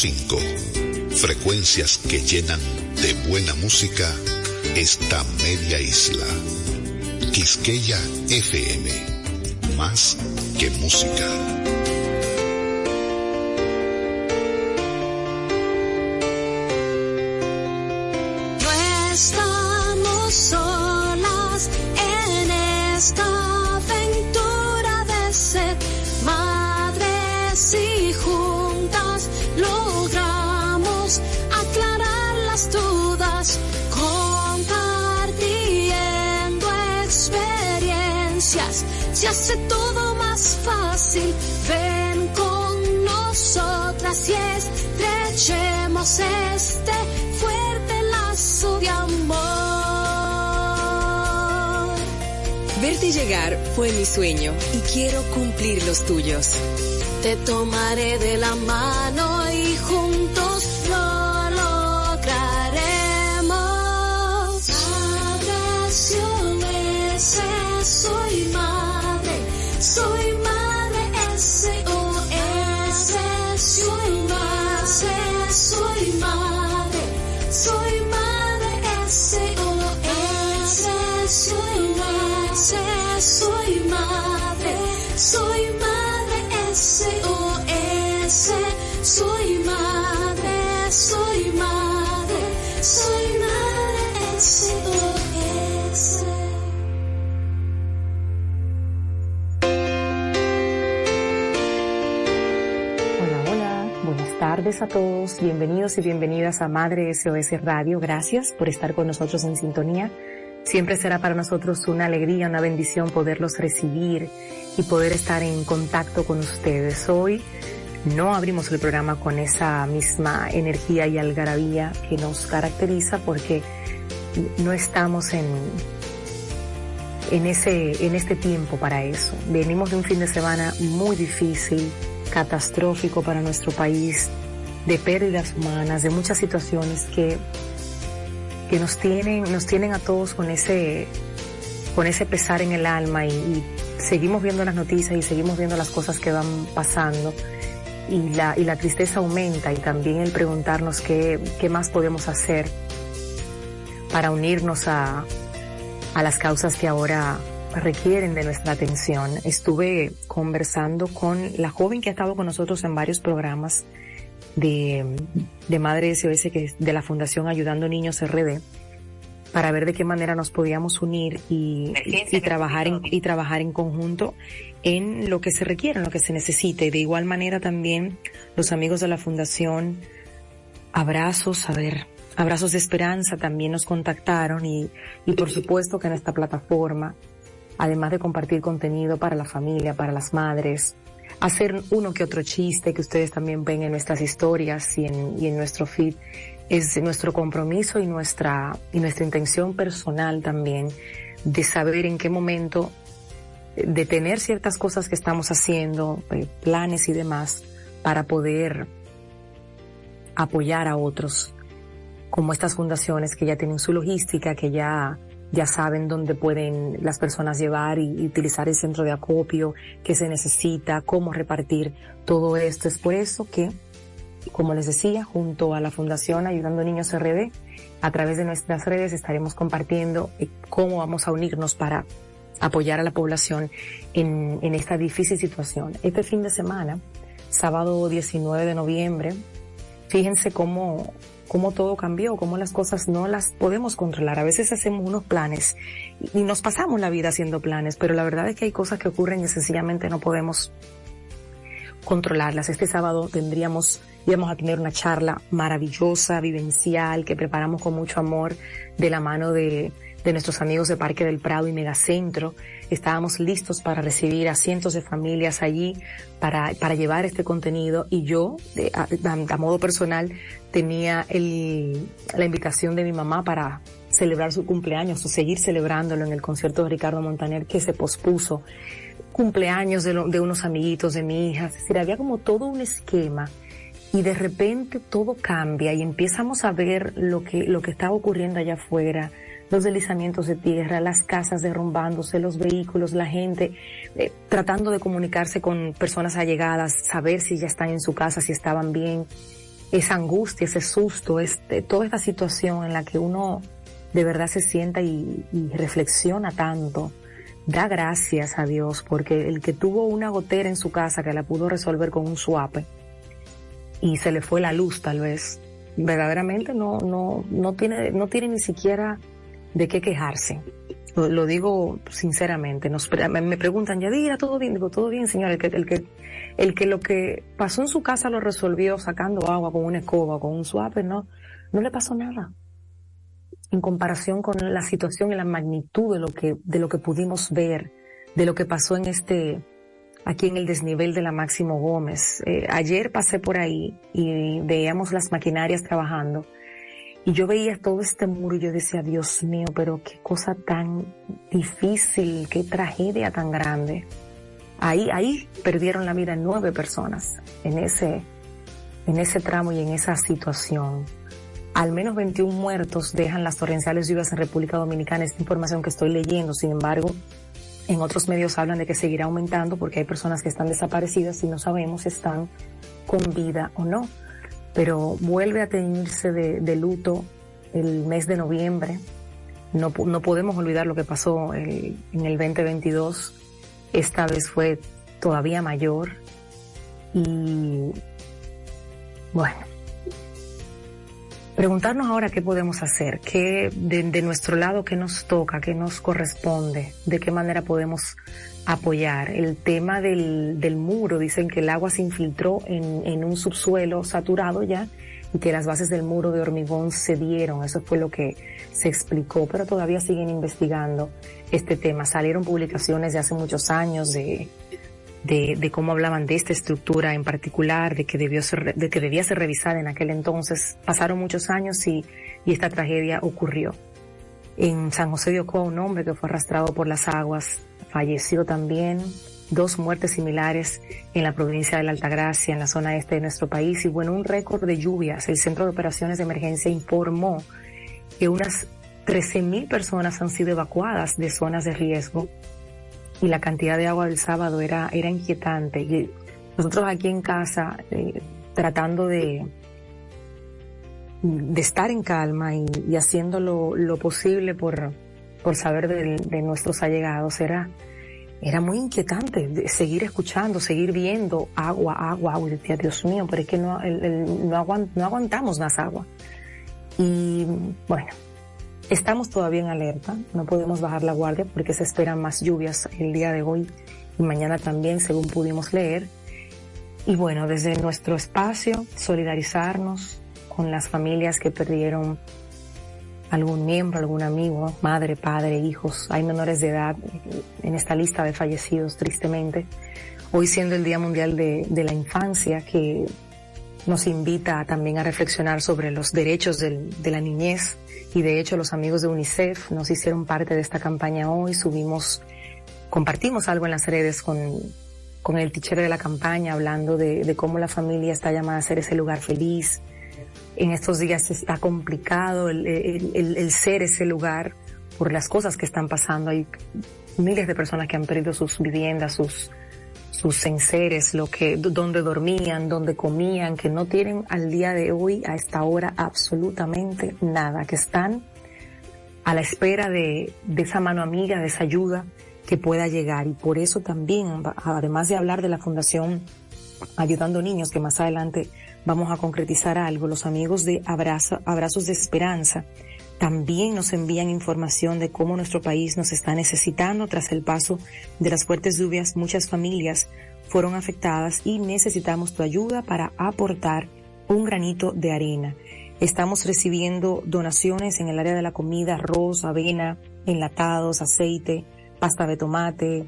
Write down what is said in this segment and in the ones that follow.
98.5. Frecuencias que llenan de buena música esta media isla. Quisqueya FM. Más que música. Este fuerte lazo de amor. Verte llegar fue mi sueño y quiero cumplir los tuyos. Te tomaré de la mano y juntos tardes a todos, bienvenidos y bienvenidas a Madre SOS Radio. Gracias por estar con nosotros en sintonía. Siempre será para nosotros una alegría, una bendición poderlos recibir y poder estar en contacto con ustedes. Hoy no abrimos el programa con esa misma energía y algarabía que nos caracteriza porque no estamos en, en ese, en este tiempo para eso. Venimos de un fin de semana muy difícil, catastrófico para nuestro país, de pérdidas humanas, de muchas situaciones que, que nos tienen, nos tienen a todos con ese, con ese pesar en el alma y, seguimos viendo las noticias y seguimos viendo las cosas que van pasando y la, y la tristeza aumenta y también el preguntarnos qué, qué más podemos hacer para unirnos a, a las causas que ahora requieren de nuestra atención. Estuve conversando con la joven que ha estado con nosotros en varios programas de, de Madre SOS, que es de la Fundación Ayudando Niños RD, para ver de qué manera nos podíamos unir y, y, trabajar en, y trabajar en conjunto en lo que se requiere, en lo que se necesite. De igual manera también los amigos de la Fundación Abrazos, a ver, Abrazos de Esperanza también nos contactaron y, y por supuesto que en esta plataforma además de compartir contenido para la familia, para las madres, hacer uno que otro chiste que ustedes también ven en nuestras historias y en, nuestro feed, es nuestro compromiso y nuestra, y nuestra intención personal también de saber en qué momento detener ciertas cosas que estamos haciendo, eh, planes y demás, para poder apoyar a otros, como estas fundaciones que ya tienen su logística, que ya ya saben dónde pueden las personas llevar y, utilizar el centro de acopio, qué se necesita, cómo repartir todo esto. Es por eso que, como les decía, junto a la Fundación Ayudando Niños RD, a través de nuestras redes estaremos compartiendo eh, cómo vamos a unirnos para apoyar a la población en, en esta difícil situación. Este fin de semana, sábado 19 de noviembre, fíjense cómo cómo todo cambió, cómo las cosas no las podemos controlar. A veces hacemos unos planes y nos pasamos la vida haciendo planes, pero la verdad es que hay cosas que ocurren y sencillamente no podemos controlarlas. Este sábado tendríamos, íbamos a tener una charla maravillosa, vivencial, que preparamos con mucho amor de la mano de de nuestros amigos de Parque del Prado y Megacentro. Estábamos listos para recibir a cientos de familias allí para, para llevar este contenido y yo, de, a, modo personal, tenía el, la invitación de mi mamá para celebrar su cumpleaños o seguir celebrándolo en el concierto de Ricardo Montaner que se pospuso. Cumpleaños de, lo, de unos amiguitos de mi hija. Es decir, había como todo un esquema y de repente todo cambia y empezamos a ver lo que, lo que estaba ocurriendo allá afuera, los deslizamientos de tierra, las casas derrumbándose, los vehículos, la gente eh, tratando de comunicarse con personas allegadas, saber si ya están en su casa, si estaban bien, esa angustia, ese susto, este, toda esta situación en la que uno de verdad se sienta y, y reflexiona tanto. Da gracias a Dios porque el que tuvo una gotera en su casa que la pudo resolver con un suape y se le fue la luz tal vez, verdaderamente no, no, no tiene, no tiene ni siquiera de qué quejarse. Lo, digo sinceramente. Nos, me, preguntan, Yadira, todo bien, digo, todo bien, señor. El que, el que, el que lo que pasó en su casa lo resolvió sacando agua con una escoba, con un suave, no, no le pasó nada. En comparación con la situación y la magnitud de lo que, de lo que pudimos ver, de lo que pasó en este, aquí en el desnivel de la Máximo Gómez. Eh, ayer pasé por ahí y veíamos las maquinarias trabajando y yo veía todo este muro y yo decía, Dios mío, pero qué cosa tan difícil, qué tragedia tan grande. Ahí, ahí perdieron la vida nueve personas en ese, en ese tramo y en esa situación. Al menos 21 muertos dejan las torrenciales lluvias en República Dominicana. Esta información que estoy leyendo, sin embargo, en otros medios hablan de que seguirá aumentando porque hay personas que están desaparecidas y no sabemos si están con vida o no pero vuelve a teñirse de, luto el mes de noviembre. No, no podemos olvidar lo que pasó en el 2022. Esta vez fue todavía mayor. Y bueno, preguntarnos ahora qué podemos hacer, qué de, de, nuestro lado, qué nos toca, qué nos corresponde, de qué manera podemos apoyar. El tema del, muro, dicen que el agua se infiltró en, un subsuelo saturado ya y que las bases del muro de hormigón cedieron. Eso fue lo que se explicó, pero todavía siguen investigando este tema. Salieron publicaciones de hace muchos años de, cómo hablaban de esta estructura en particular, de que debió ser, de que debía ser revisada en aquel entonces. Pasaron muchos años y, y esta tragedia ocurrió. En San José de Ocoa, un hombre que fue arrastrado por las aguas falleció también, dos muertes similares en la provincia de la Altagracia, en la zona este de nuestro país, y bueno, un récord de lluvias. El Centro de Operaciones de Emergencia informó que unas 13.000 personas han sido evacuadas de zonas de riesgo y la cantidad de agua del sábado era, era inquietante. Nosotros aquí en casa, eh, tratando de, de estar en calma y, y haciendo lo, lo posible por, por saber de, nuestros allegados era, era muy inquietante seguir escuchando, seguir viendo agua, agua, agua. Y decía, Dios mío, pero es que no, no, aguantamos más agua. Y bueno, estamos todavía en alerta, no podemos bajar la guardia porque se esperan más lluvias el día de hoy y mañana también, según pudimos leer. Y bueno, desde nuestro espacio, solidarizarnos con las familias que perdieron algún miembro, algún amigo, madre, padre, hijos. Hay menores de edad en esta lista de fallecidos, tristemente. Hoy siendo el Día Mundial de, la Infancia, que nos invita también a reflexionar sobre los derechos de la niñez. Y de hecho los amigos de UNICEF nos hicieron parte de esta campaña hoy. Subimos, compartimos algo en las redes con, con el teacher de la campaña hablando de, de cómo la familia está llamada a ser ese lugar feliz, en estos días está complicado el, ser ese lugar por las cosas que están pasando. Hay miles de personas que han perdido sus viviendas, sus, sus lo que, donde dormían, donde comían, que no tienen al día de hoy, a esta hora, absolutamente nada, que están a la espera de esa mano amiga, de esa ayuda que pueda llegar. Y por eso también, además de hablar de la Fundación Ayudando Niños, que más adelante vamos a concretizar algo. Los amigos de Abrazo, Abrazos de Esperanza también nos envían información de cómo nuestro país nos está necesitando tras el paso de las fuertes lluvias. Muchas familias fueron afectadas y necesitamos tu ayuda para aportar un granito de arena. Estamos recibiendo donaciones en el área de la comida, arroz, avena, enlatados, aceite, pasta de tomate,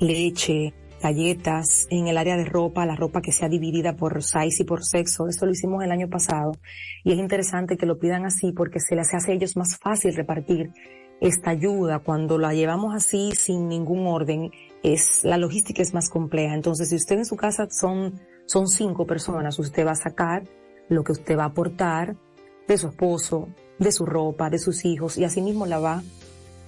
leche, galletas, en el área de ropa, la ropa que sea dividida por size y por sexo. Esto lo hicimos el año pasado y es interesante que lo pidan así porque se les hace a ellos más fácil repartir esta ayuda cuando la llevamos así sin ningún orden. Es, la logística es más compleja. Entonces, si usted en su casa son, son cinco personas, usted va a sacar lo que usted va a aportar de su esposo, de su ropa, de sus hijos y asimismo la va,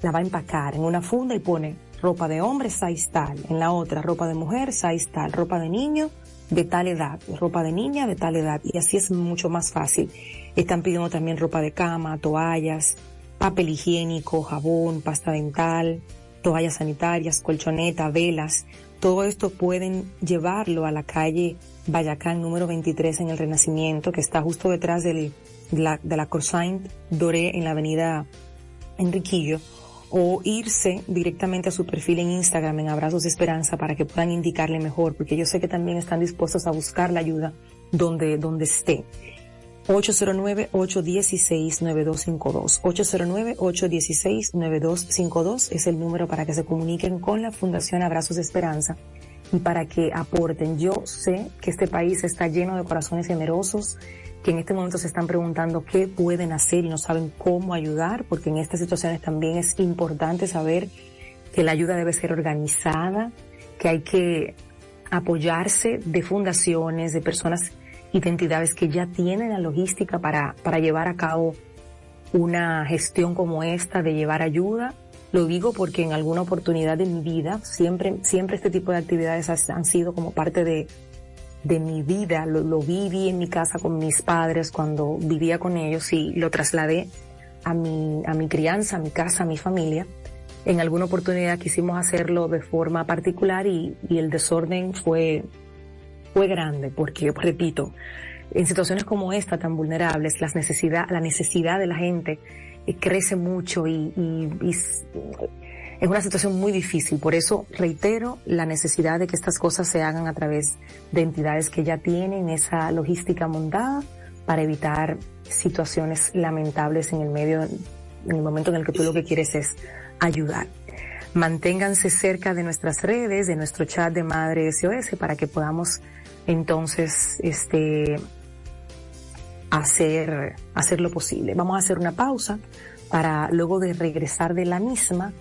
la va a empacar en una funda y pone ropa de hombre size tal, en la otra ropa de mujer size tal, ropa de niño de tal edad, ropa de niña de tal edad. Y así es mucho más fácil. Están pidiendo también ropa de cama, toallas, papel higiénico, jabón, pasta dental, toallas sanitarias, colchoneta, velas. Todo esto pueden llevarlo a la calle Bayacán número 23 en el Renacimiento, que está justo detrás de la, de la Corsaint Doré en la avenida Enriquillo o irse directamente a su perfil en Instagram en Abrazos de Esperanza para que puedan indicarle mejor, porque yo sé que también están dispuestos a buscar la ayuda donde, donde esté. 809-816-9252. 809-816-9252 es el número para que se comuniquen con la Fundación Abrazos de Esperanza y para que aporten. Yo sé que este país está lleno de corazones generosos, que en este momento se están preguntando qué pueden hacer y no saben cómo ayudar, porque en estas situaciones también es importante saber que la ayuda debe ser organizada, que hay que apoyarse de fundaciones, de personas, identidades que ya tienen la logística para, para llevar a cabo una gestión como esta, de llevar ayuda. Lo digo porque en alguna oportunidad de mi vida, siempre, siempre este tipo de actividades han sido como parte de, de mi vida, lo, viví en mi casa con mis padres cuando vivía con ellos y lo trasladé a mi, a mi crianza, a mi casa, a mi familia. En alguna oportunidad quisimos hacerlo de forma particular y, y el desorden fue, fue grande porque, repito, en situaciones como esta tan vulnerables, las necesidad, la necesidad de la gente eh, crece mucho y, y, y es una situación muy difícil. Por eso reitero la necesidad de que estas cosas se hagan a través de entidades que ya tienen esa logística montada para evitar situaciones lamentables en el medio, en el momento en el que tú lo que quieres es ayudar. Manténganse cerca de nuestras redes, de nuestro chat de Madre SOS para que podamos entonces, este, hacer, hacer lo posible. Vamos a hacer una pausa para luego de regresar de la misma,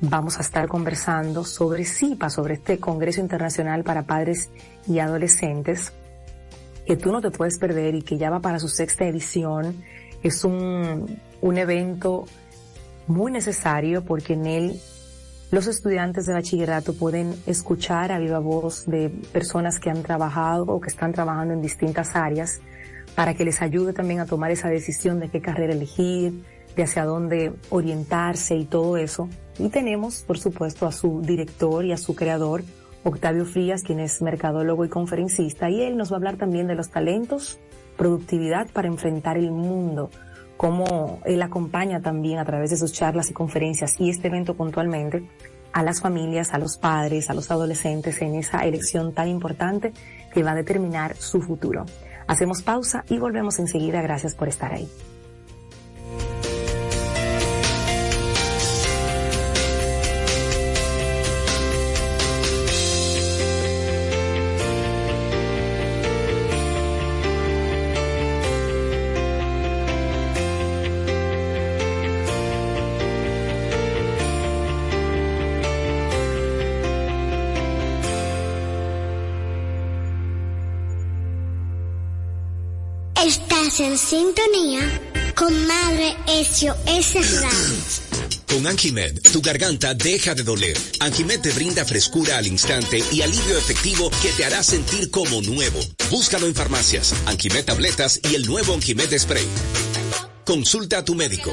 vamos a estar conversando sobre CIPA, sobre este Congreso Internacional para Padres y Adolescentes, que tú no te puedes perder y que ya va para su sexta edición. Es un, un evento muy necesario porque en él los estudiantes de bachillerato pueden escuchar a viva voz de personas que han trabajado o que están trabajando en distintas áreas para que les ayude también a tomar esa decisión de qué carrera elegir, de hacia dónde orientarse y todo eso. Y tenemos, por supuesto, a su director y a su creador, Octavio Frías, quien es mercadólogo y conferencista, y él nos va a hablar también de los talentos, productividad para enfrentar el mundo, cómo él acompaña también a través de sus charlas y conferencias y este evento puntualmente a las familias, a los padres, a los adolescentes en esa elección tan importante que va a determinar su futuro. Hacemos pausa y volvemos enseguida. Gracias por estar ahí. En sintonía con Madre SOS Radio. Con Anjimed, tu garganta deja de doler. Anjimed te brinda frescura al instante y alivio efectivo que te hará sentir como nuevo. Búscalo en farmacias, Anjimed tabletas y el nuevo Anjimed Spray. Consulta a tu médico.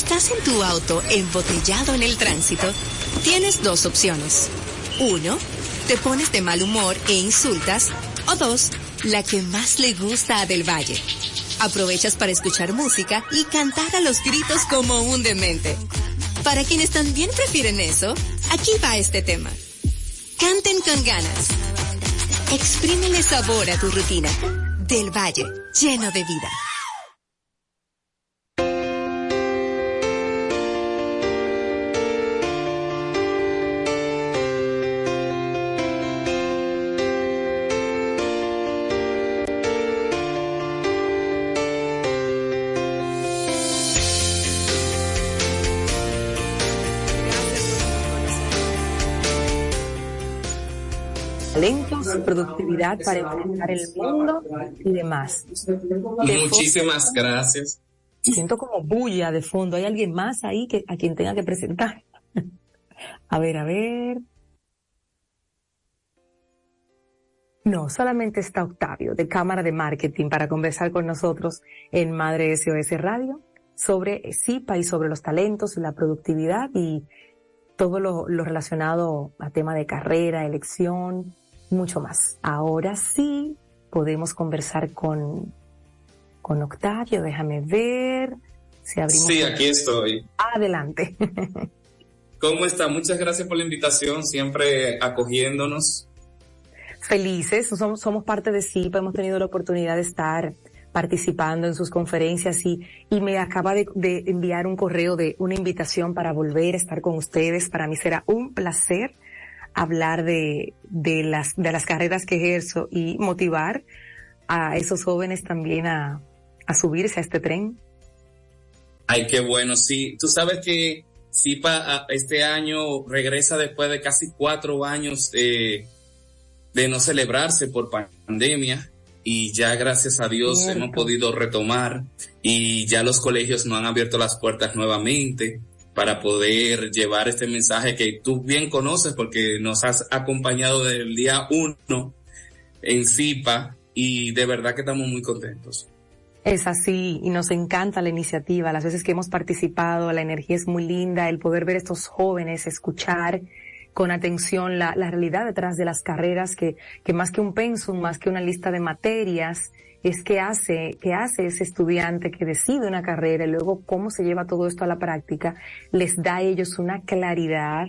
Estás en tu auto embotellado en el tránsito, tienes dos opciones. Uno, te pones de mal humor e insultas. O dos, la que más le gusta a Del Valle. Aprovechas para escuchar música y cantar a los gritos como un demente. Para quienes también prefieren eso, aquí va este tema. Canten con ganas. Exprímele sabor a tu rutina. Del Valle, lleno de vida. Productividad para enfrentar el mundo y demás. Muchísimas gracias. Siento como bulla de fondo. ¿Hay alguien más ahí que a quien tenga que presentar? a ver, a ver. No, solamente está Octavio de Cámara de Marketing para conversar con nosotros en Madre SOS Radio sobre CIPA y sobre los talentos y la productividad y todo lo, lo relacionado a tema de carrera, elección, mucho más. Ahora sí podemos conversar con, con Octavio, déjame ver si abrimos. Sí, aquí estoy. Adelante. ¿Cómo está? Muchas gracias por la invitación, siempre acogiéndonos. Felices, somos, somos parte de CIPA, hemos tenido la oportunidad de estar participando en sus conferencias y, y me acaba de, de enviar un correo de una invitación para volver a estar con ustedes. Para mí será un placer hablar de, de, las, de las carreras que ejerzo y motivar a esos jóvenes también a, a subirse a este tren. Ay, qué bueno, sí. Tú sabes que CIPA este año regresa después de casi cuatro años de, de no celebrarse por pandemia y ya gracias a Dios hemos podido retomar y ya los colegios nos han abierto las puertas nuevamente para poder llevar este mensaje que tú bien conoces porque nos has acompañado desde el día uno en CIPA y de verdad que estamos muy contentos. Es así y nos encanta la iniciativa, las veces que hemos participado, la energía es muy linda, el poder ver a estos jóvenes, escuchar con atención la, la realidad detrás de las carreras que, que más que un pensum, más que una lista de materias, es que hace, que hace ese estudiante que decide una carrera y luego cómo se lleva todo esto a la práctica, les da a ellos una claridad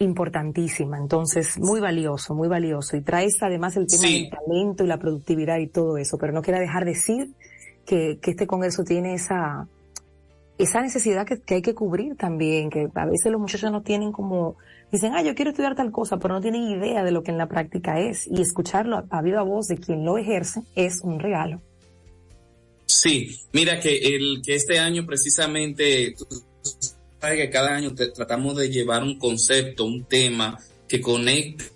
importantísima. Entonces, muy valioso, muy valioso. Y traes además el tema sí. del talento y la productividad y todo eso, pero no quiero dejar de decir que, que este congreso tiene esa, esa necesidad que, que, hay que cubrir también, que a veces los muchachos no tienen como, dicen, ah, yo quiero estudiar tal cosa, pero no tienen idea de lo que en la práctica es. Y escucharlo a, viva voz de quien lo ejerce es un regalo. Sí, mira que el que este año precisamente, tú sabes que cada año tratamos de llevar un concepto, un tema que conecte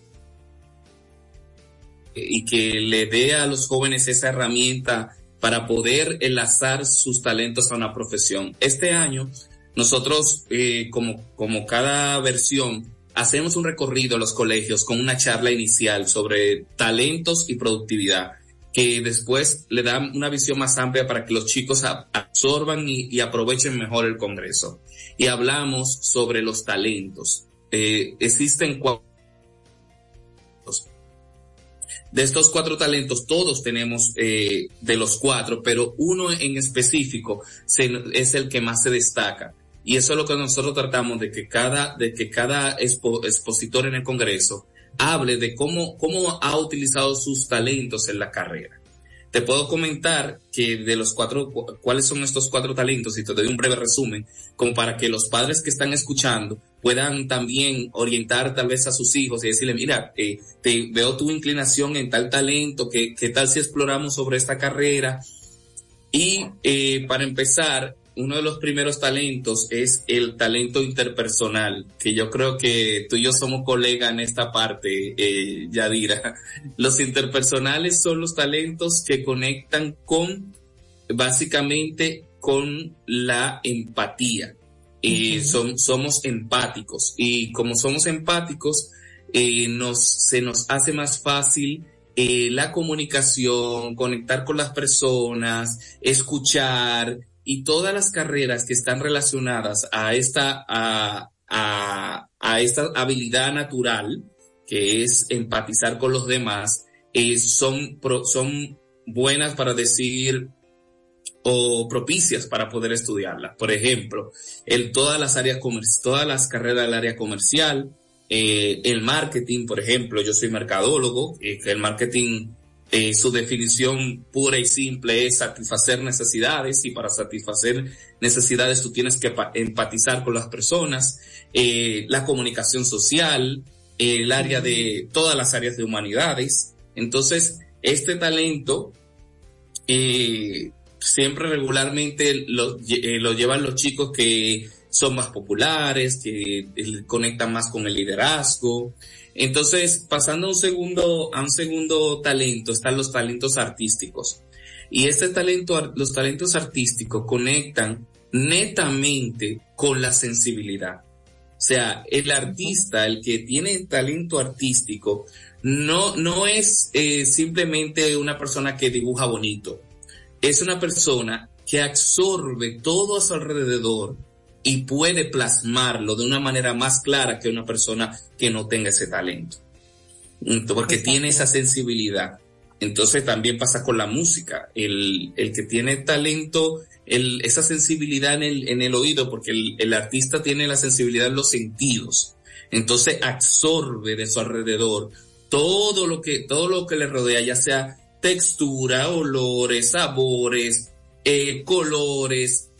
y que le dé a los jóvenes esa herramienta para poder enlazar sus talentos a una profesión. Este año, nosotros, eh, como, como cada versión, hacemos un recorrido a los colegios con una charla inicial sobre talentos y productividad, que después le da una visión más amplia para que los chicos absorban y, aprovechen mejor el Congreso. Y hablamos sobre los talentos. Eh, existen cuatro de estos cuatro talentos, todos tenemos eh, de los cuatro, pero uno en específico es el que más se destaca. Y eso es lo que nosotros tratamos de que cada, de que cada expo, expositor en el Congreso hable de cómo, cómo ha utilizado sus talentos en la carrera. Te puedo comentar que de los cuatro, cuáles son estos cuatro talentos y te doy un breve resumen, como para que los padres que están escuchando puedan también orientar tal vez a sus hijos y decirle, mira, eh, te veo tu inclinación en tal talento, ¿qué, qué tal si exploramos sobre esta carrera? Y eh, para empezar, uno de los primeros talentos es el talento interpersonal, que yo creo que tú y yo somos colegas en esta parte, eh, Yadira. Los interpersonales son los talentos que conectan con, básicamente, con la empatía. Eh, son, somos empáticos y como somos empáticos, eh, nos, se nos hace más fácil eh, la comunicación, conectar con las personas, escuchar, y todas las carreras que están relacionadas a esta, a, a, esta habilidad natural, que es empatizar con los demás, eh, son, son buenas para decir o propicias para poder estudiarla. Por ejemplo, en todas las áreas todas las carreras del área comercial, eh, el marketing, por ejemplo, yo soy mercadólogo, que el marketing, eh, su definición pura y simple es satisfacer necesidades y para satisfacer necesidades tú tienes que empatizar con las personas, eh, la comunicación social, el área de todas las áreas de humanidades. Entonces, este talento siempre regularmente lo llevan los chicos que son más populares, que conectan más con el liderazgo. Entonces, pasando a un segundo, a un segundo talento, están los talentos artísticos. Y este talento, los talentos artísticos conectan netamente con la sensibilidad. O sea, el artista, el que tiene talento artístico, no, no es eh, simplemente una persona que dibuja bonito. Es una persona que absorbe todo a su alrededor y puede plasmarlo de una manera más clara que una persona que no tenga ese talento. Porque tiene esa sensibilidad. Entonces también pasa con la música. El, el que tiene talento, el, esa sensibilidad en el, en el oído, porque el, el artista tiene la sensibilidad en los sentidos. Entonces absorbe de su alrededor todo lo que, todo lo que le rodea, ya sea textura, olores, sabores, eh, colores,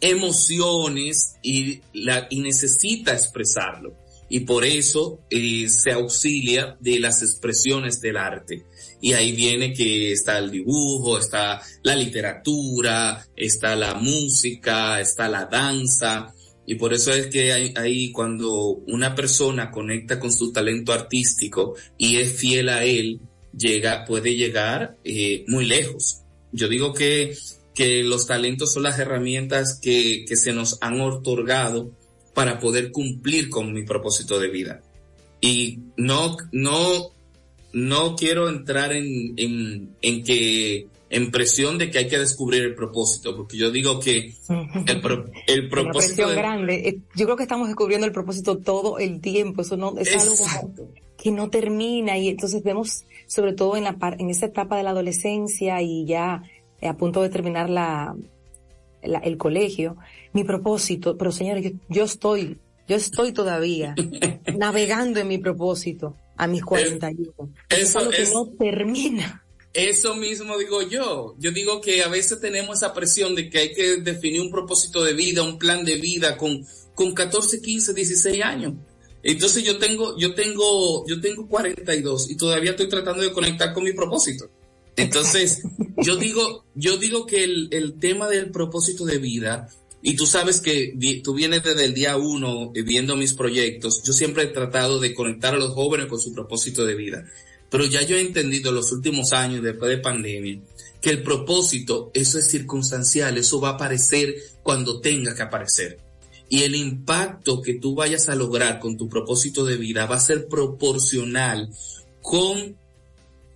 emociones y, la, y necesita expresarlo. Y por eso eh, se auxilia de las expresiones del arte. Y ahí viene que está el dibujo, está la literatura, está la música, está la danza. Y por eso es que ahí, cuando una persona conecta con su talento artístico y es fiel a él, llega, puede llegar eh, muy lejos. Yo digo que que los talentos son las herramientas que, que se nos han otorgado para poder cumplir con mi propósito de vida. Y no, no, no quiero entrar en, en, en que, en presión de que hay que descubrir el propósito, porque yo digo que el, el propósito. grande. Eh, yo creo que estamos descubriendo el propósito todo el tiempo. Eso no es algo que no termina y entonces vemos sobre todo en la en esa etapa de la adolescencia y ya a punto de terminar la, el colegio, mi propósito, pero señores, yo, estoy, yo estoy todavía navegando en mi propósito a mis 41. Eso, es que no termina. Eso mismo digo yo. Yo digo que a veces tenemos esa presión de que hay que definir un propósito de vida, un plan de vida con, con 14, 15, 16 años. Entonces yo tengo, yo tengo, yo tengo 42 y todavía estoy tratando de conectar con mi propósito. Entonces, yo digo, yo digo que el, el, tema del propósito de vida, y tú sabes que tú vienes desde el día uno eh, viendo mis proyectos, yo siempre he tratado de conectar a los jóvenes con su propósito de vida. Pero ya yo he entendido en los últimos años, después de pandemia, que el propósito, eso es circunstancial, eso va a aparecer cuando tenga que aparecer. Y el impacto que tú vayas a lograr con tu propósito de vida va a ser proporcional con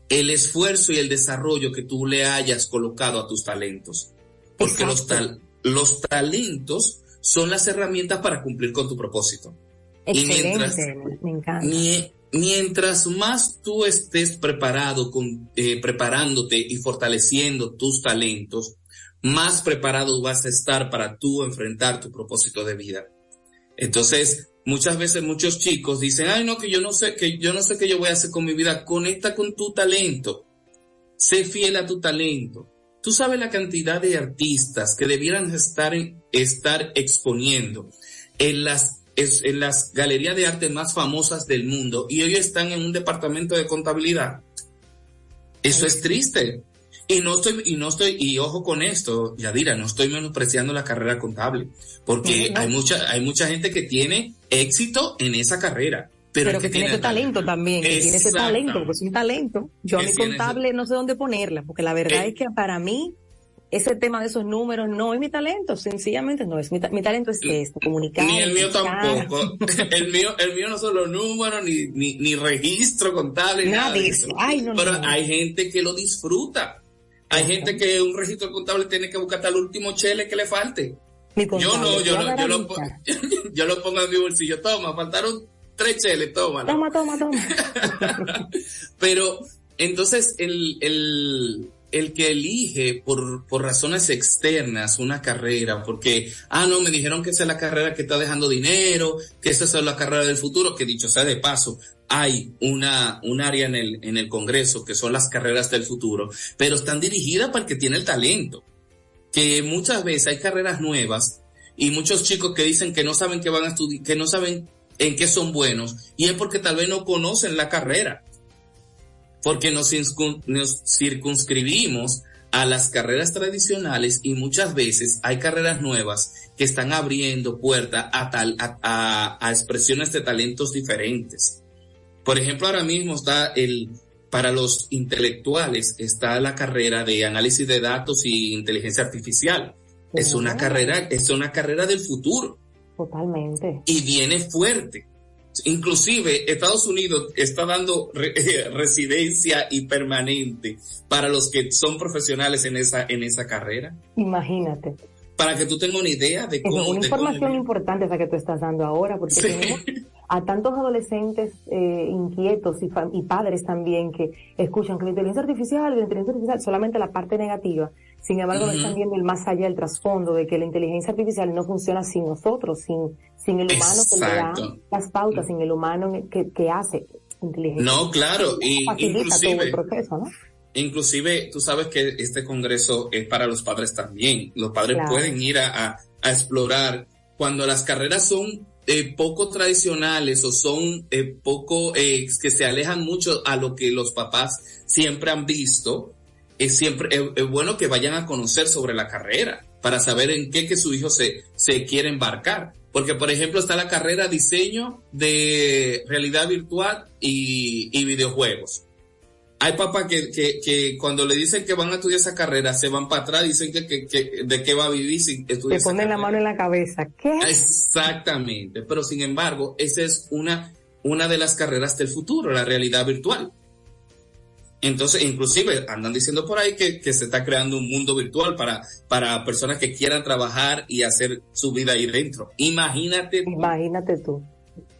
el esfuerzo y el desarrollo que tú le hayas colocado a tus talentos. Porque los, los talentos son las herramientas para cumplir con tu propósito. Excelente, me encanta. mientras más tú estés preparado, con, eh, preparándote y fortaleciendo tus talentos, más preparado vas a estar para tú enfrentar tu propósito de vida. Entonces, muchas veces muchos chicos dicen, ay no, que yo no sé, que yo no sé qué yo voy a hacer con mi vida. Conecta con tu talento. Sé fiel a tu talento. Tú sabes la cantidad de artistas que debieran estar, estar exponiendo en las, en las galerías de arte más famosas del mundo y hoy están en un departamento de contabilidad. Eso es triste. Y no estoy, y no estoy, y ojo con esto, Yadira, no estoy menospreciando la carrera contable, porque hay mucha, hay mucha gente que tiene éxito en esa carrera. Pero, que, tiene ese talento también, que tiene ese talento, porque es un talento. Yo a mi contable no sé dónde ponerla, porque la verdad eh. es que para mí ese tema de esos números no es mi talento, sencillamente no es. Mi, talento es esto, comunicar. Ni el mío tampoco. el mío, el mío no son los números, ni, ni, ni registro contable, nada, de eso. Pero hay gente que lo disfruta. Hay gente que un registro contable tiene que buscar hasta el último chele que le falte. Yo no, yo no, yo lo, yo lo pongo en mi bolsillo. Toma, faltaron tres cheles, toma. Toma, toma, toma. Pero entonces el, el, el que elige por, por razones externas una carrera, porque, ah, no, me dijeron que esa es la carrera que está dejando dinero, que esa es la carrera del futuro, que dicho sea de paso, hay una, un área en el, en el Congreso que son las carreras del futuro, pero están dirigidas para el que tiene el talento. Que muchas veces hay carreras nuevas y muchos chicos que dicen que no saben que van a estudiar, que no saben en qué son buenos, y es porque tal vez no conocen la carrera porque nos, circunscribimos a las carreras tradicionales y muchas veces hay carreras nuevas que están abriendo puerta a, tal, a, expresiones de talentos diferentes. Por ejemplo, ahora mismo está el, para los intelectuales está la carrera de análisis de datos y inteligencia artificial. Es una carrera, es una carrera del futuro. Totalmente. Y viene fuerte. Inclusive Estados Unidos está dando residencia y permanente para los que son profesionales en esa, en esa carrera. Imagínate. Para que tú tengas una idea de cómo... Es una información importante esa que tú estás dando ahora, porque tenemos a tantos adolescentes eh, inquietos y, y, padres también que escuchan que la inteligencia artificial, la inteligencia artificial, solamente la parte negativa. Sin embargo, no están viendo el más allá, el trasfondo de que la inteligencia artificial no funciona sin nosotros, sin sin el humano que le da las pautas, sin el humano que, hace inteligencia. No, claro, y inclusive, inclusive tú sabes que este congreso es para los padres también. Los padres pueden ir a, explorar cuando las carreras son eh, poco tradicionales o son poco eh, que se alejan mucho a lo que los papás siempre han visto. Es siempre es bueno que vayan a conocer sobre la carrera para saber en qué que su hijo se, se quiere embarcar. Porque, por ejemplo, está la carrera diseño de realidad virtual y, videojuegos. Hay papás que, que, cuando le dicen que van a estudiar esa carrera, se van para atrás, dicen que, que, de qué va a vivir si estudia. ponen la mano en la cabeza. ¿Qué? Exactamente. Pero sin embargo, esa es una, una de las carreras del futuro, la realidad virtual. Entonces, inclusive andan diciendo por ahí que, que, se está creando un mundo virtual para, para personas que quieran trabajar y hacer su vida ahí dentro. Imagínate. Imagínate tú.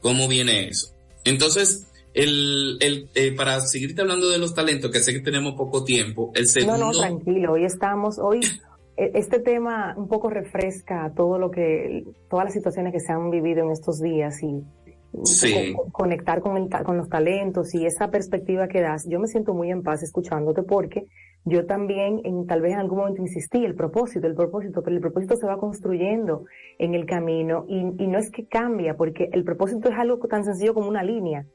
¿Cómo viene eso? Entonces, el, el, eh, para seguirte hablando de los talentos, que sé que tenemos poco tiempo, el segundo... No, no, tranquilo, hoy estamos, hoy e, este tema un poco refresca todo lo que, todas las situaciones que se han vivido en estos días y conectar con, el, con los talentos y esa perspectiva que das, yo me siento muy en paz escuchándote porque yo también en, tal vez en algún momento insistí, el propósito, el propósito, pero el propósito se va construyendo en el camino y, no es que cambia, porque el propósito es algo tan sencillo como una línea,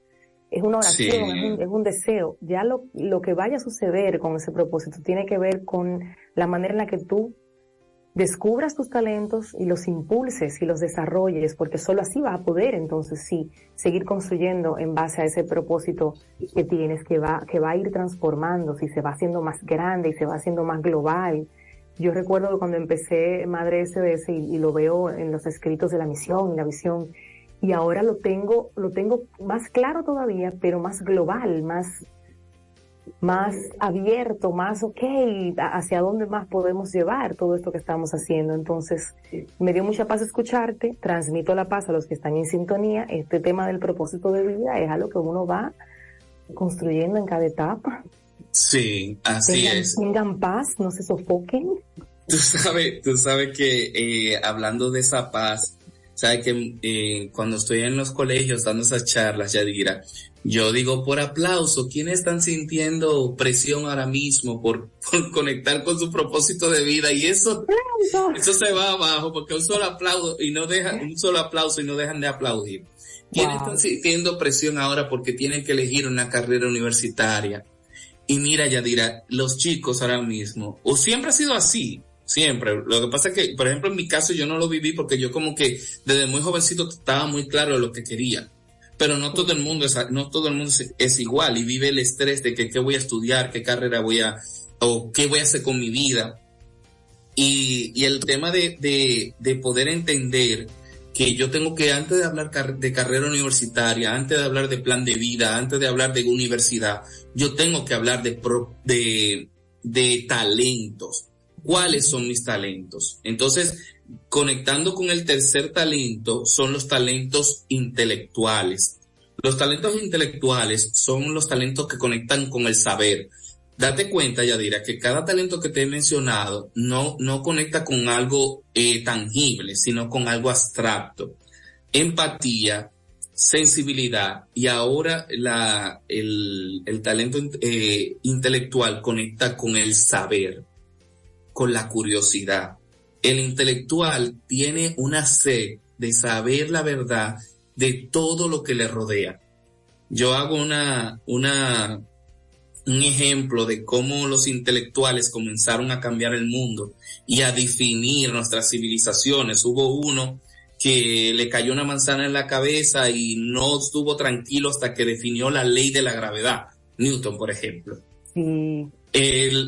es una oración, es, un, es, un, deseo. Ya lo, lo que vaya a suceder con ese propósito tiene que ver con la manera en la que tú descubras tus talentos y los impulses y los desarrolles, porque solo así vas a poder entonces sí seguir construyendo en base a ese propósito que tienes, que va, que va a ir transformando, si se va haciendo más grande y se va haciendo más global. Yo recuerdo cuando empecé Madre SBS y, y lo veo en los escritos de la misión y la visión, y ahora lo tengo, lo tengo más claro todavía, pero más global, más, más abierto, más ok, hacia dónde más podemos llevar todo esto que estamos haciendo. Entonces, me dio mucha paz escucharte, transmito la paz a los que están en sintonía. Este tema del propósito de vida es algo que uno va construyendo en cada etapa. Sí, así es. Tengan paz, no se sofoquen. Tú sabes, tú sabes que eh, hablando de esa paz, sabes que eh, cuando estoy en los colegios dando esas charlas, Yadira, yo digo por aplauso, ¿quiénes están sintiendo presión ahora mismo por, conectar con su propósito de vida? Y eso, eso se va abajo porque un solo aplauso y no dejan, un solo aplauso y no dejan de aplaudir. ¿Quiénes están sintiendo presión ahora porque tienen que elegir una carrera universitaria? Y mira, Yadira, los chicos ahora mismo, o siempre ha sido así, siempre. Lo que pasa es que, por ejemplo, en mi caso yo no lo viví porque yo como que desde muy jovencito estaba muy claro de lo que quería pero no todo el mundo es, no todo el mundo es, igual y vive el estrés de que qué voy a estudiar, qué carrera voy a, o qué voy a hacer con mi vida. Y, y el tema de, de, de poder entender que yo tengo que, antes de hablar de carrera universitaria, antes de hablar de plan de vida, antes de hablar de universidad, yo tengo que hablar de, de, de talentos. ¿Cuáles son mis talentos? Entonces, conectando con el tercer talento son los talentos intelectuales. Los talentos intelectuales son los talentos que conectan con el saber, date cuenta, Yadira, que cada talento que te he mencionado no, no conecta con algo eh, tangible, sino con algo abstracto. Empatía, sensibilidad y ahora el, el talento eh, intelectual conecta con el saber, con la curiosidad. El intelectual tiene una sed de saber la verdad de todo lo que le rodea. Yo hago una, una, un ejemplo de cómo los intelectuales comenzaron a cambiar el mundo y a definir nuestras civilizaciones. Hubo uno que le cayó una manzana en la cabeza y no estuvo tranquilo hasta que definió la ley de la gravedad. Newton, por ejemplo.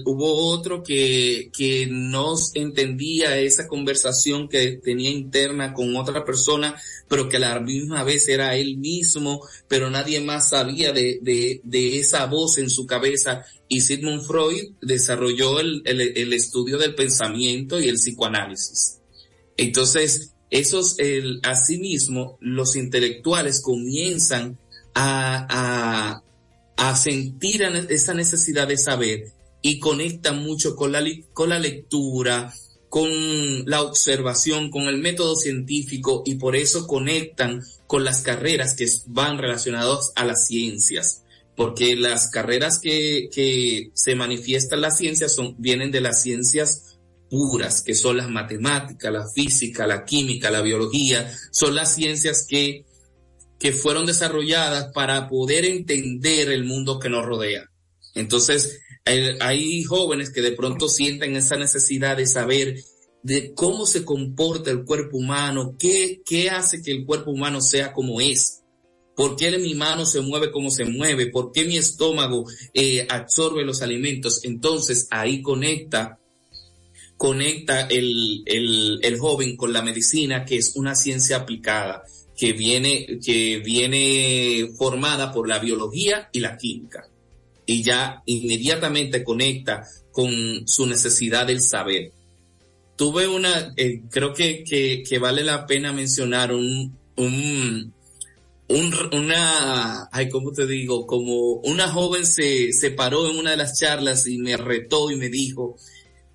Hubo otro que, que no entendía esa conversación que tenía interna con otra persona, pero que a la misma vez era él mismo, pero nadie más sabía de, de, de esa voz en su cabeza. Y Sigmund Freud desarrolló el, el, el estudio del pensamiento y el psicoanálisis. Entonces, esos, el, asimismo, los intelectuales comienzan a, a, a sentir esa necesidad de saber y conectan mucho con la, con la lectura, con la observación, con el método científico y por eso conectan con las carreras que van relacionadas a las ciencias. Porque las carreras que, que se manifiestan las ciencias son, vienen de las ciencias puras, que son las matemáticas, la física, la química, la biología, son las ciencias que, que fueron desarrolladas para poder entender el mundo que nos rodea. Entonces, hay, jóvenes que de pronto sienten esa necesidad de saber de cómo se comporta el cuerpo humano, qué, qué hace que el cuerpo humano sea como es, por qué mi mano se mueve como se mueve, por qué mi estómago eh, absorbe los alimentos. Entonces ahí conecta conecta el, el, el, joven con la medicina, que es una ciencia aplicada, que viene, que viene formada por la biología y la química. Y ya inmediatamente conecta con su necesidad del saber. Tuve una, eh, creo que, que, que, vale la pena mencionar un, un, un, una, ay, ¿cómo te digo? Como una joven se, se paró en una de las charlas y me retó y me dijo,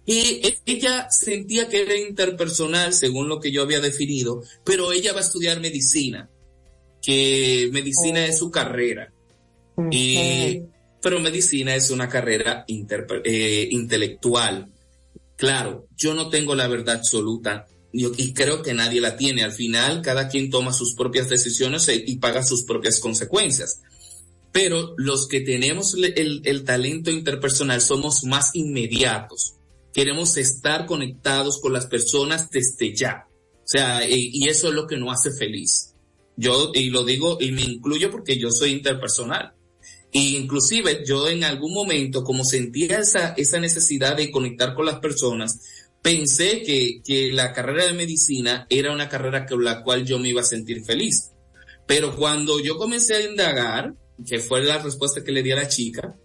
y ella sentía que era interpersonal, según lo que yo había definido, pero ella va a estudiar medicina, que medicina es su oh. carrera. Y, pero medicina es una carrera eh, intelectual. Claro, yo no tengo la verdad absoluta y creo que nadie la tiene. Al final, cada quien toma sus propias decisiones e, y paga sus propias consecuencias. Pero los que tenemos el talento interpersonal somos más inmediatos queremos estar conectados con las personas desde ya. O sea, y, eso es lo que nos hace feliz. Yo, y lo digo, y me incluyo porque yo soy interpersonal. Y inclusive yo en algún momento, como sentía esa, esa necesidad de conectar con las personas, pensé que, que la carrera de medicina era una carrera con la cual yo me iba a sentir feliz. Pero cuando yo comencé a indagar, que fue la respuesta que le di a la chica,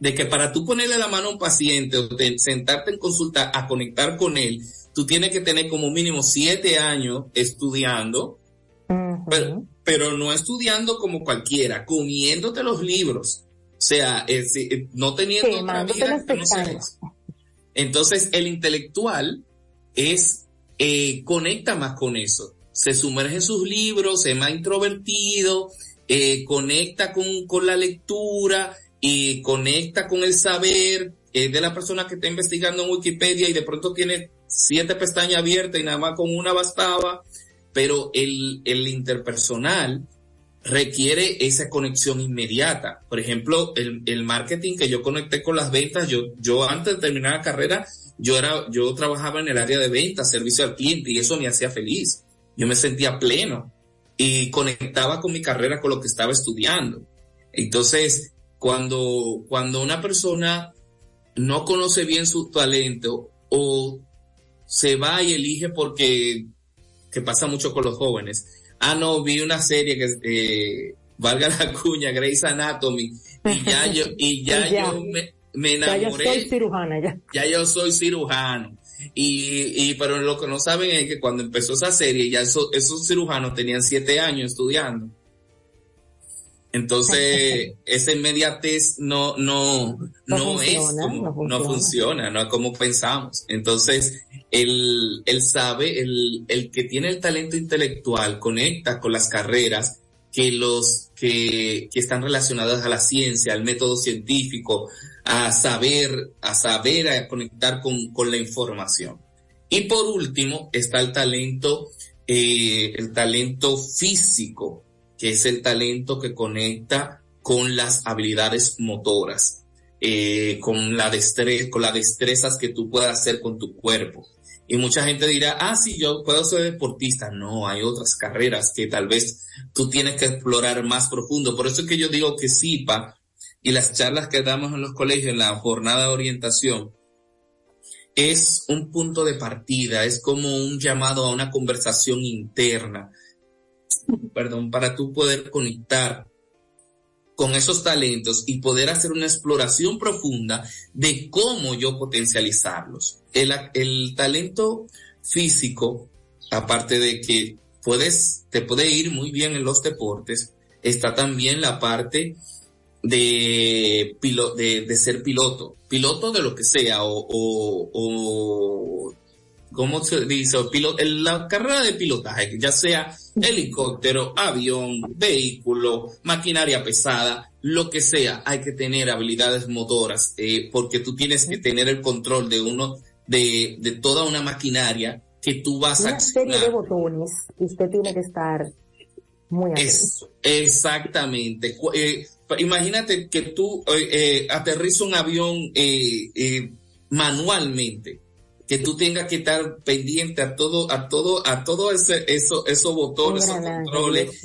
de que para tú ponerle la mano a un paciente o sentarte en consulta a conectar con él, tú tienes que tener como mínimo siete años estudiando, pero, pero, no estudiando como cualquiera, comiéndote los libros. O sea, no teniendo otra vida Entonces, el intelectual es, eh, conecta más con eso. Se sumerge en sus libros, es más introvertido, eh, conecta con, con la lectura, y conecta con el saber de la persona que está investigando en Wikipedia y de pronto tiene siete pestañas abiertas y nada más con una bastaba, pero el, el interpersonal requiere esa conexión inmediata. Por ejemplo, el, el marketing que yo conecté con las ventas, yo, yo antes de terminar la carrera, yo era, yo trabajaba en el área de ventas, servicio al cliente y eso me hacía feliz. Yo me sentía pleno y conectaba con mi carrera, con lo que estaba estudiando. Entonces, cuando, cuando una persona no conoce bien su talento o se va y elige porque, que pasa mucho con los jóvenes. Ah, no, vi una serie que, eh, valga la cuña, Grey's Anatomy, y ya yo, y ya, yo me, me, enamoré. Ya yo soy cirujana, ya. Ya yo soy cirujano. Y, y, pero lo que no saben es que cuando empezó esa serie, ya esos cirujanos tenían siete años estudiando. Entonces, esa inmediatez no, no, no, es como, no funciona. no es como pensamos. Entonces, él, él sabe, el, el que tiene el talento intelectual conecta con las carreras que los que, que están relacionadas a la ciencia, al método científico, a saber, a saber, a conectar con, con la información. Y por último está el talento, eh, el talento físico, que es el talento que conecta con las habilidades motoras, eh, con la destreza, con las destrezas que tú puedas hacer con tu cuerpo. Y mucha gente dirá, ah, sí, yo puedo ser deportista. No, hay otras carreras que tal vez tú tienes que explorar más profundo. Por eso es que yo digo que SIPA y las charlas que damos en los colegios, en la jornada de orientación, es un punto de partida, es como un llamado a una conversación interna, perdón, para tú poder conectar con esos talentos y poder hacer una exploración profunda de cómo yo potencializarlos. El, el talento físico, aparte de que puedes, te puede ir muy bien en los deportes, está también la parte de, de, de ser piloto, piloto de lo que sea, o, o, o ¿cómo se dice? La carrera de pilotaje, ya sea helicóptero, avión, vehículo, maquinaria pesada, lo que sea, hay que tener habilidades motoras, eh, porque tú tienes que tener el control de uno, de, de toda una maquinaria que tú vas a... Una serie de botones, usted tiene que estar muy es, Exactamente. Eh, imagínate que tú eh, eh un avión manualmente, que tú tengas que estar pendiente a todo, a todo, a todo ese, eso, esos botones, esos controles,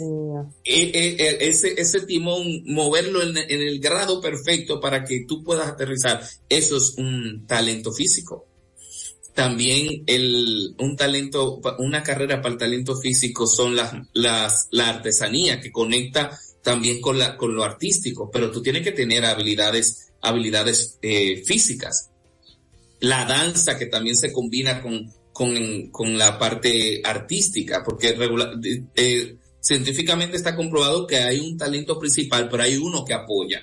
ese, ese timón, moverlo en, el grado perfecto para que tú puedas aterrizar. Eso es un talento físico también el, un talento, una carrera para el talento físico son las, las, la artesanía que conecta también con la, con lo artístico, pero tú tienes que tener habilidades, habilidades eh, físicas. La danza que también se combina con, con, con la parte artística, porque regular, eh, científicamente está comprobado que hay un talento principal, pero hay uno que apoya.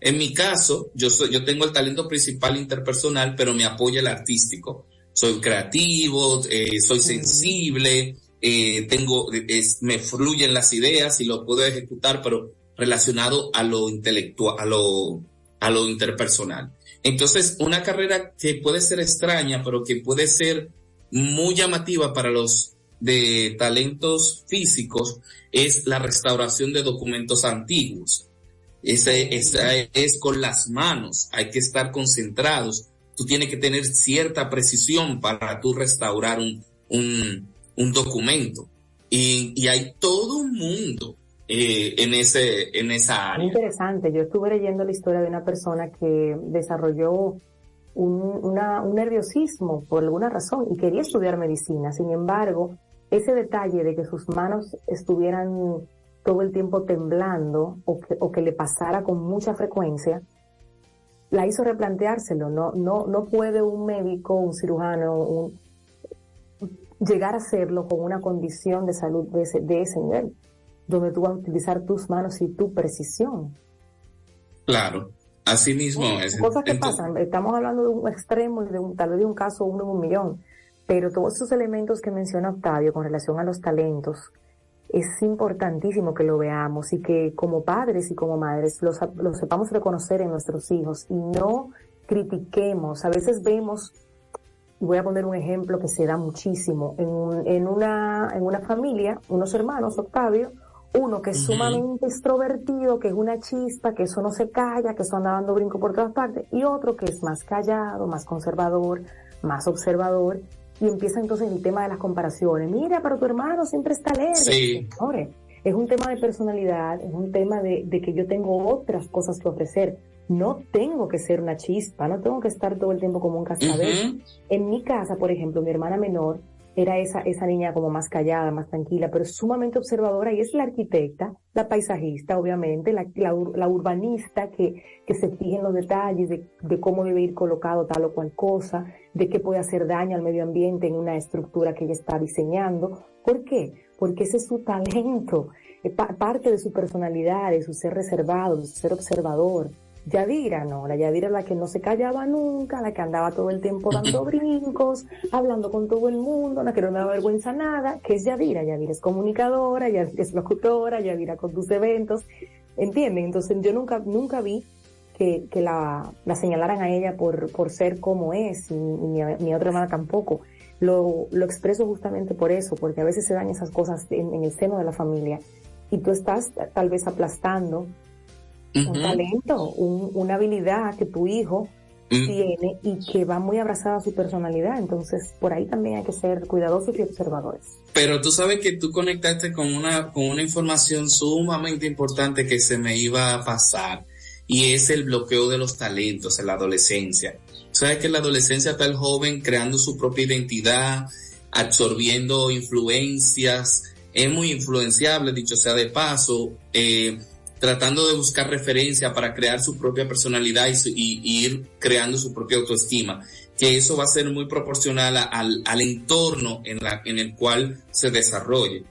En mi caso, yo soy, yo tengo el talento principal interpersonal, pero me apoya el artístico. Soy creativo, eh, soy sensible, eh, tengo, es, me fluyen las ideas y lo puedo ejecutar, pero relacionado a lo intelectual, a lo, a lo interpersonal. Entonces, una carrera que puede ser extraña, pero que puede ser muy llamativa para los de talentos físicos es la restauración de documentos antiguos. Esa es con las manos, hay que estar concentrados. Tú tienes que tener cierta precisión para tú restaurar un, un, un documento. Y, y, hay todo un mundo eh, en, ese, en esa área. Interesante. Yo estuve leyendo la historia de una persona que desarrolló un, una, un nerviosismo por alguna razón y quería estudiar medicina. Sin embargo, ese detalle de que sus manos estuvieran todo el tiempo temblando o que, o que le pasara con mucha frecuencia, la hizo replanteárselo. No, no, no puede un médico, un cirujano, llegar a hacerlo con una condición de salud de ese, de ese nivel, donde tú vas a utilizar tus manos y tu precisión. Claro, así mismo es. Cosas que pasan, estamos hablando de un extremo y de un, tal vez de un caso uno en un millón, pero todos esos elementos que menciona Octavio con relación a los talentos, es importantísimo que lo veamos y que como padres y como madres los, sepamos reconocer en nuestros hijos y no critiquemos. A veces vemos, y voy a poner un ejemplo que se da muchísimo, en, en, una, en una familia, unos hermanos, Octavio, uno que es sumamente extrovertido, que es una chispa, que eso no se calla, que eso anda dando brinco por todas partes, y otro que es más callado, más conservador, más observador, y empieza entonces el tema de las comparaciones. Mira, pero tu hermano siempre está alegre. Sí. es un tema de personalidad, es un tema de, de, que yo tengo otras cosas que ofrecer. No tengo que ser una chispa, no tengo que estar todo el tiempo como un cascabel. En mi casa, por ejemplo, mi hermana menor era esa, esa niña como más callada, más tranquila, pero sumamente observadora y es la arquitecta, la paisajista, obviamente, la, la, urbanista que, que se fija en los detalles de, de, cómo debe ir colocado tal o cual cosa, de qué puede hacer daño al medio ambiente en una estructura que ella está diseñando. ¿Por qué? Porque ese es su talento. parte de su personalidad, de su ser reservado, de su ser observador. Yadira no, la Yadira la que no se callaba nunca, la que andaba todo el tiempo dando brincos, hablando con todo el mundo, la que no daba vergüenza nada, que es Yadira, Yadira es comunicadora, Yadira es locutora, Yadira con tus eventos, ¿entienden? Entonces yo nunca, nunca vi que, que la, la señalaran a ella por, por ser como es, y, mi, mi otra hermana tampoco. Lo, lo expreso justamente por eso, porque a veces se dan esas cosas en, en el seno de la familia y tú estás tal vez aplastando un talento, una habilidad que tu hijo tiene y que va muy abrazada a su personalidad. Entonces, por ahí también hay que ser cuidadosos y observadores. Pero tú sabes que tú conectaste con una, con una información sumamente importante que se me iba a pasar y es el bloqueo de los talentos en la adolescencia. Sabes que en la adolescencia está el joven creando su propia identidad, absorbiendo influencias, es muy influenciable, dicho sea de paso, eh, tratando de buscar referencia para crear su propia personalidad y, ir creando su propia autoestima, que eso va a ser muy proporcional al, al entorno en, la, en el cual se desarrolle.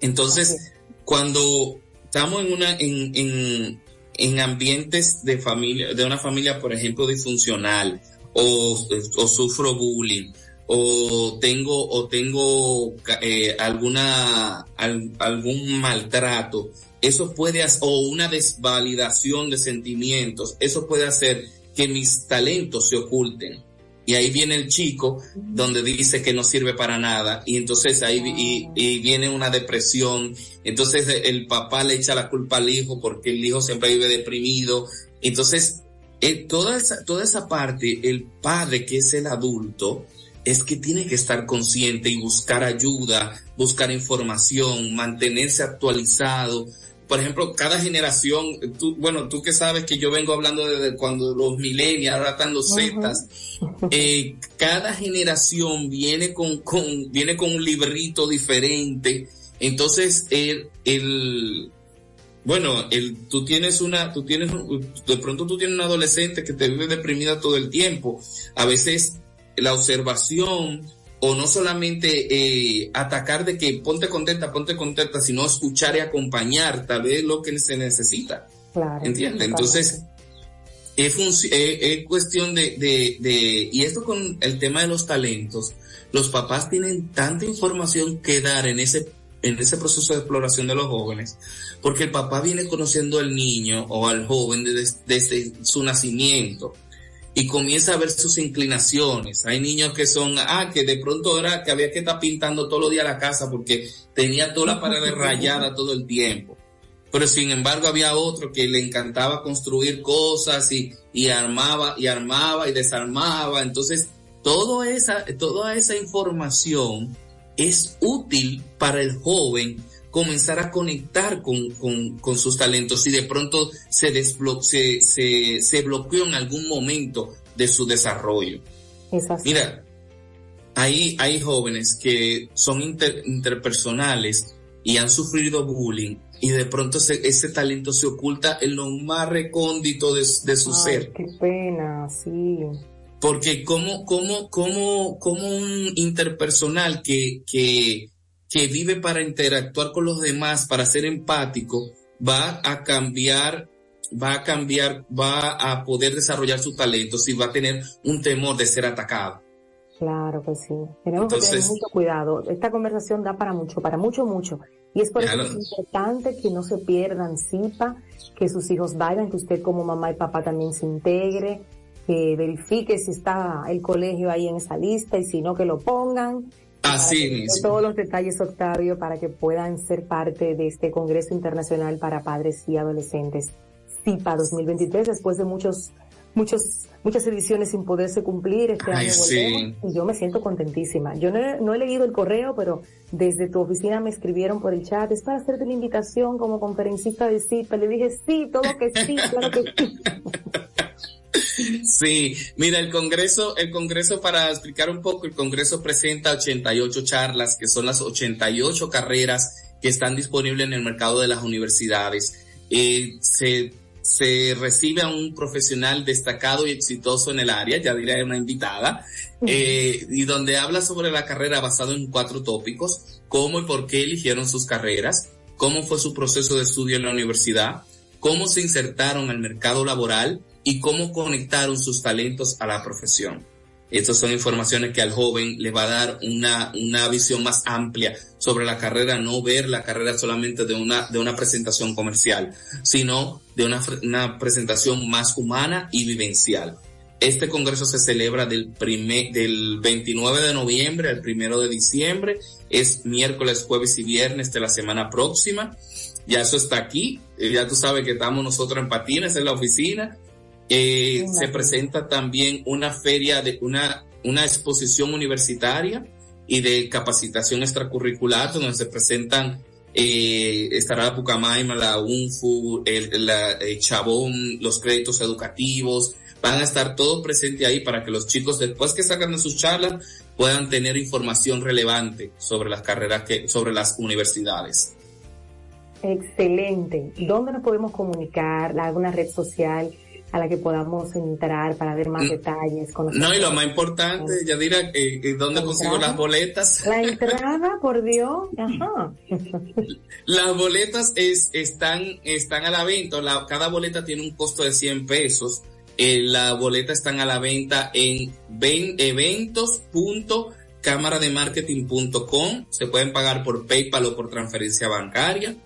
Entonces, cuando estamos en una, en, en, en, ambientes de familia, de una familia, por ejemplo, disfuncional, o, o sufro bullying, o tengo, o tengo eh, alguna, algún maltrato, eso puede, o una desvalidación de sentimientos, eso puede hacer que mis talentos se oculten. Y ahí viene el chico donde dice que no sirve para nada y entonces ahí y, viene una depresión. Entonces el papá le echa la culpa al hijo porque el hijo siempre vive deprimido. Entonces eh, toda, esa, toda esa parte, el padre que es el adulto, es que tiene que estar consciente y buscar ayuda, buscar información, mantenerse actualizado, por ejemplo, cada generación, tú, bueno, tú que sabes que yo vengo hablando desde cuando los millennials, ahora están los zetas, eh, cada generación viene con, con, viene con un librito diferente. Entonces, el, el, bueno, el, tú tienes una, tú tienes, de pronto tú tienes un adolescente que te vive deprimida todo el tiempo. A veces la observación, o no solamente eh, atacar de que ponte contenta, ponte contenta, sino escuchar y acompañar tal vez lo que se necesita. Claro. ¿Entiendes? Entonces, es, es, cuestión de, de, de, y esto con el tema de los talentos, los papás tienen tanta información que dar en ese, en ese proceso de exploración de los jóvenes, porque el papá viene conociendo al niño o al joven desde, desde su nacimiento y comienza a ver sus inclinaciones. Hay niños que son, ah, que de pronto era que había que estar pintando todos los días la casa porque tenía toda la pared rayada todo el tiempo. Pero sin embargo había otro que le encantaba construir cosas y, y armaba y armaba y desarmaba. Entonces, esa, toda esa información es útil para el joven comenzar a conectar con, con, con sus talentos y de pronto se, desblo se, se, se, bloqueó en algún momento de su desarrollo. Mira, hay, hay jóvenes que son interpersonales y han sufrido bullying y de pronto ese, talento se oculta en lo más recóndito de, de su ser. Qué pena, sí. Porque como, como, como, como un interpersonal que, que, que vive para interactuar con los demás, para ser empático, va a cambiar, va a cambiar, va a poder desarrollar su talento, si va a tener un temor de ser atacado. Claro que sí. Tenemos que tener mucho cuidado. Esta conversación da para mucho, para mucho, mucho. Y es por eso que es importante que no se pierdan CIPA, que sus hijos vayan, que usted como mamá y papá también se integre, que verifique si está el colegio ahí en esa lista y si no que lo pongan Así Todos los detalles, Octavio, para que puedan ser parte de este Congreso Internacional para Padres y Adolescentes, CIPA 2023, después de muchos, muchos, muchas ediciones sin poderse cumplir este año. Y yo me siento contentísima. Yo no he, no he, leído el correo, pero desde tu oficina me escribieron por el chat, es para hacerte la invitación como conferencista de CIPA. Le dije, sí, todo que sí, claro que sí. Sí, mira, el Congreso, el Congreso, para explicar un poco, el Congreso presenta 88 charlas, que son las 88 carreras que están disponibles en el mercado de las universidades. Eh, se, se recibe a un profesional destacado y exitoso en el área, ya diré una invitada, eh, y donde habla sobre la carrera basado en cuatro tópicos, cómo y por qué eligieron sus carreras, cómo fue su proceso de estudio en la universidad, cómo se insertaron al mercado laboral y cómo conectaron sus talentos a la profesión. Estas son informaciones que al joven le va a dar una, una visión más amplia sobre la carrera, no ver la carrera solamente de una, de una presentación comercial, sino de una, una presentación más humana y vivencial. Este congreso se celebra del, primer, del 29 de noviembre al 1 de diciembre. Es miércoles, jueves y viernes de la semana próxima. Ya eso está aquí. Ya tú sabes que estamos nosotros en Patines, en la oficina. Eh, se presenta también una feria de una, una exposición universitaria y de capacitación extracurricular donde se presentan eh, estará la Pucamaima, la UNFU, el, la, el Chabón, los créditos educativos, van a estar todos presentes ahí para que los chicos después que sacan de sus charlas puedan tener información relevante sobre las carreras que, sobre las universidades. Excelente. ¿Dónde nos podemos comunicar? ¿Alguna red social a la que podamos entrar para ver más mm. detalles? No, y lo más importante, ya dirá, eh, eh, ¿dónde consigo las boletas? La entrada, por Dios. Ajá. Las boletas es, están, están a la venta. La, cada boleta tiene un costo de 100 pesos eh, la boleta están a la venta en eventos.cámarademarketing.com. Se pueden pagar por PayPal o por transferencia bancaria.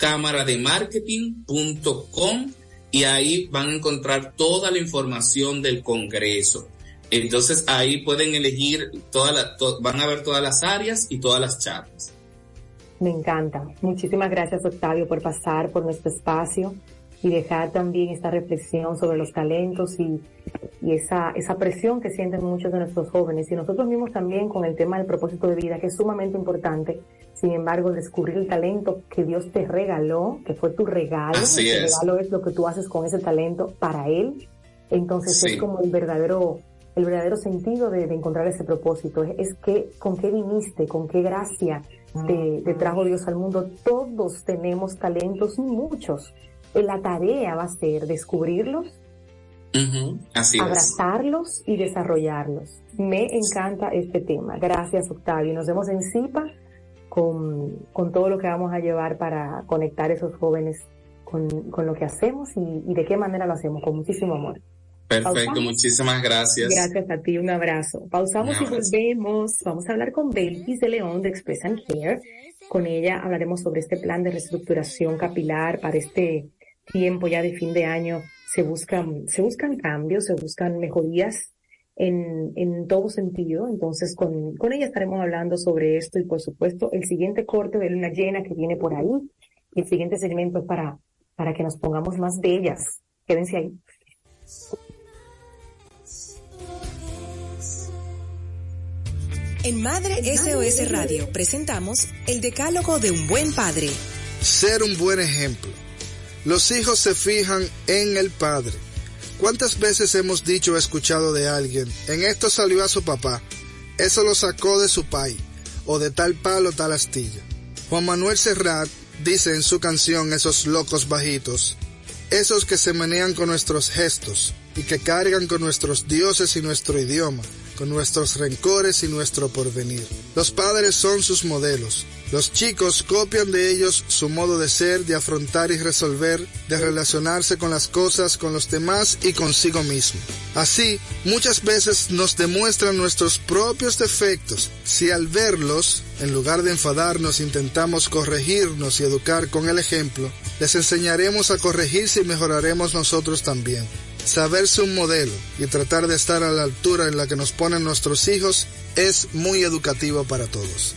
Eventos.cámarademarketing.com y ahí van a encontrar toda la información del Congreso. Entonces ahí pueden elegir todas la, van a ver todas las áreas y todas las charlas. Me encanta. Muchísimas gracias Octavio por pasar por nuestro espacio y dejar también esta reflexión sobre los talentos y, y esa, esa presión que sienten muchos de nuestros jóvenes. Y nosotros mismos también con el tema del propósito de vida, que es sumamente importante. Sin embargo, descubrir el talento que Dios te regaló, que fue tu regalo. Así el regalo es lo que tú haces con ese talento para Él. Entonces es como el verdadero el verdadero sentido de, encontrar ese propósito. Es, que con qué viniste, con qué gracia te, te, trajo Dios al mundo. Todos tenemos talentos, muchos, la tarea va a ser descubrirlos, abrazarlos y desarrollarlos. Me encanta este tema. Gracias, Octavio. Nos vemos en CIPA con, con todo lo que vamos a llevar para conectar a esos jóvenes con, con lo que hacemos y, de qué manera lo hacemos, con muchísimo amor. Perfecto, muchísimas gracias. Gracias a ti, un abrazo. Pausamos y volvemos. Vamos a hablar con Belkis de León de Express and Care. Con ella hablaremos sobre este plan de reestructuración capilar para este tiempo ya de fin de año se buscan, se buscan cambios, se buscan mejorías en, en todo sentido. Entonces, con, con ella estaremos hablando sobre esto y, por supuesto, el siguiente corte de luna llena que viene por ahí. el siguiente segmento es para, para que nos pongamos más de ellas. Quédense ahí. En Madre SOS Radio presentamos el decálogo de un buen padre. Ser un buen ejemplo los hijos se fijan en el padre. ¿Cuántas veces hemos dicho o escuchado de alguien, en esto salió a su papá, eso lo sacó de su país, o de tal palo tal astilla? Juan Manuel Serrat dice en su canción Esos locos bajitos, esos que se menean con nuestros gestos y que cargan con nuestros dioses y nuestro idioma, con nuestros rencores y nuestro porvenir. Los padres son sus modelos, los chicos copian de ellos su modo de ser, de afrontar y resolver, de relacionarse con las cosas, con los demás y consigo mismo. Así, muchas veces nos demuestran nuestros propios defectos. Si al verlos, en lugar de enfadarnos, intentamos corregirnos y educar con el ejemplo, les enseñaremos a corregirse y mejoraremos nosotros también. Saberse un modelo y tratar de estar a la altura en la que nos ponen nuestros hijos es muy educativo para todos.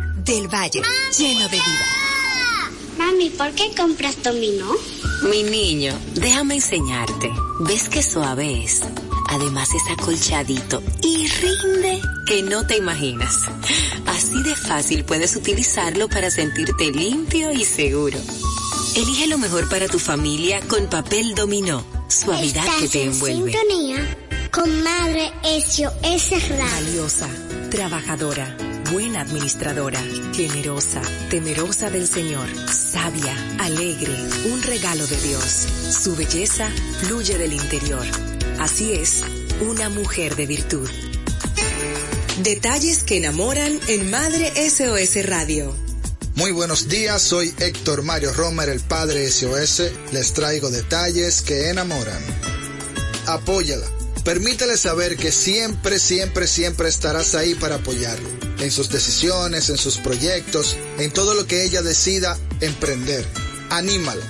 del Valle, lleno de vida. Mami, ¿por qué compras dominó? Mi niño, déjame enseñarte. ¿Ves qué suave es? Además es acolchadito y rinde que no te imaginas. Así de fácil puedes utilizarlo para sentirte limpio y seguro. Elige lo mejor para tu familia con papel dominó. Suavidad que te envuelve. sintonía con Madre SOS Radio. Valiosa, trabajadora, buena administradora, generosa, temerosa del Señor, sabia, alegre, un regalo de Dios. Su belleza fluye del interior. Así es, una mujer de virtud. Detalles que enamoran en Madre SOS Radio. Muy buenos días, soy Héctor Mario Romer, el padre SOS. Les traigo detalles que enamoran. Apóyala. Permítele saber que siempre, siempre, siempre estarás ahí para apoyarlo. En sus decisiones, en sus proyectos, en todo lo que ella decida emprender. Anímala.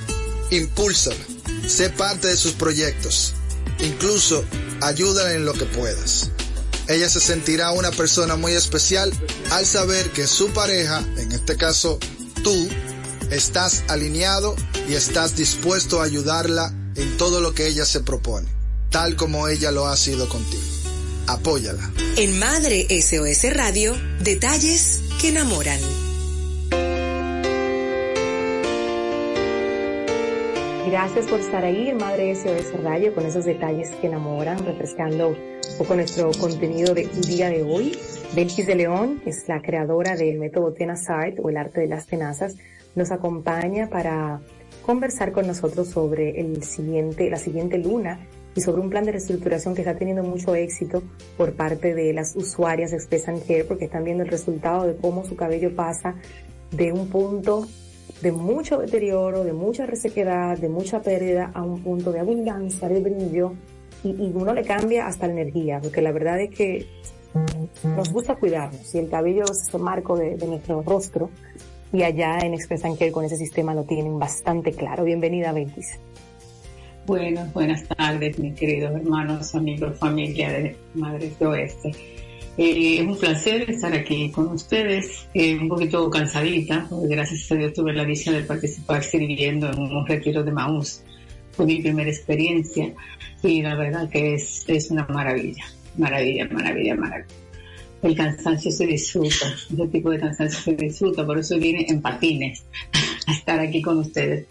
Impúlsala. Sé parte de sus proyectos. Incluso ayúdala en lo que puedas. Ella se sentirá una persona muy especial al saber que su pareja, en este caso tú, estás alineado y estás dispuesto a ayudarla en todo lo que ella se propone, tal como ella lo ha sido contigo. Apóyala. En Madre SOS Radio, detalles que enamoran. Gracias por estar ahí en Madre SOS Radio con esos detalles que enamoran, refrescando un poco nuestro contenido del día de hoy. Belkis de León, que es la creadora del método Tenasart o el arte de las tenazas, nos acompaña para conversar con nosotros sobre el siguiente, la siguiente luna y sobre un plan de reestructuración que está teniendo mucho éxito por parte de las usuarias de Express and porque están viendo el resultado de cómo su cabello pasa de un punto de mucho deterioro, de mucha resequedad, de mucha pérdida a un punto de abundancia, de brillo y, y uno le cambia hasta la energía porque la verdad es que nos gusta cuidarnos y el cabello es ese marco de, nuestro rostro y allá en Express and con ese sistema lo tienen bastante claro. Bienvenida, Ventis. Buenas, buenas tardes, mis queridos hermanos, amigos, familia de Madres de Oeste. Eh, es un placer estar aquí con ustedes, eh, un poquito cansadita, porque gracias a Dios tuve la dicha de participar sirviendo en un retiro de Maús. Fue mi primera experiencia y la verdad que es, es una maravilla, maravilla, maravilla, maravilla. El cansancio se disfruta, ese tipo de cansancio se disfruta, por eso vine en patines a estar aquí con ustedes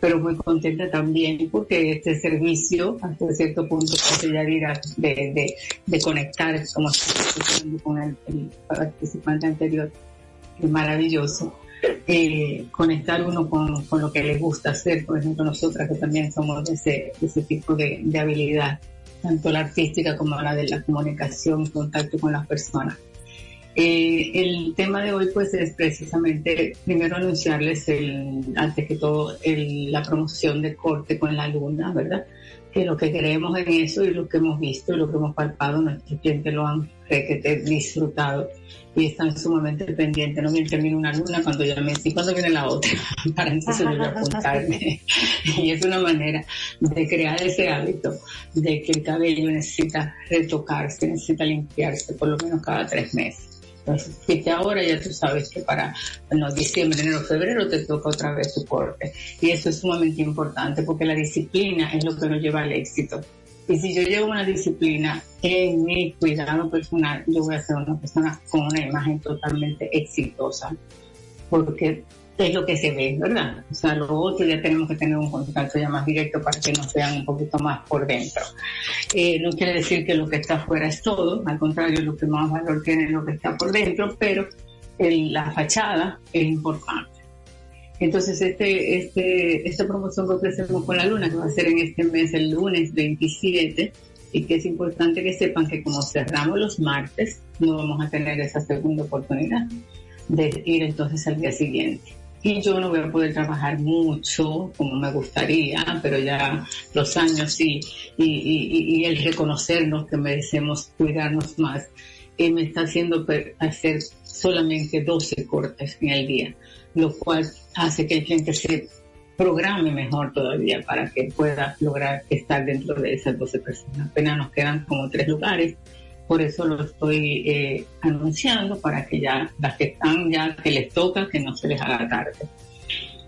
pero muy contenta también porque este servicio hasta cierto punto ya de, de, de conectar como con el, el, participante anterior es maravilloso. Eh, conectar uno con, con, lo que le gusta hacer por ejemplo nosotras que también somos de ese, de ese tipo de, de habilidad tanto la artística como la de la comunicación contacto con las personas eh, el tema de hoy pues es precisamente primero anunciarles el, antes que todo el, la promoción de corte con la luna, ¿verdad? Que lo que queremos en eso y lo que hemos visto y lo que hemos palpado, nuestros clientes lo han disfrutado y están sumamente pendientes. No bien termina una luna cuando ya me dicen, ¿cuándo viene la otra? Para entonces yo apuntarme. y es una manera de crear ese hábito de que el cabello necesita retocarse, necesita limpiarse por lo menos cada tres meses. Entonces, ahora ya tú sabes que para no, diciembre, enero, febrero te toca otra vez tu corte. Y eso es sumamente importante porque la disciplina es lo que nos lleva al éxito. Y si yo llevo una disciplina en mi cuidado personal, yo voy a ser una persona con una imagen totalmente exitosa. Porque es lo que se ve, ¿verdad? O sea, lo otro ya tenemos que tener un contacto ya más directo para que nos vean un poquito más por dentro. Eh, no quiere decir que lo que está afuera es todo, al contrario, lo que más valor tiene es lo que está por dentro, pero la fachada es importante. Entonces, este, este, esta promoción que ofrecemos con la luna, que va a ser en este mes, el lunes 27, y que es importante que sepan que como cerramos los martes, no vamos a tener esa segunda oportunidad de ir entonces al día siguiente y yo no voy a poder trabajar mucho como me gustaría, pero ya los años y, y, y, el reconocernos que merecemos cuidarnos más, eh, me está haciendo hacer solamente 12 cortes en el día, lo cual hace que el cliente se programe mejor todavía para que pueda lograr estar dentro de esas 12 personas. Apenas nos quedan como tres lugares por eso lo estoy eh, anunciando para que ya las que están ya que les toca que no se les haga tarde.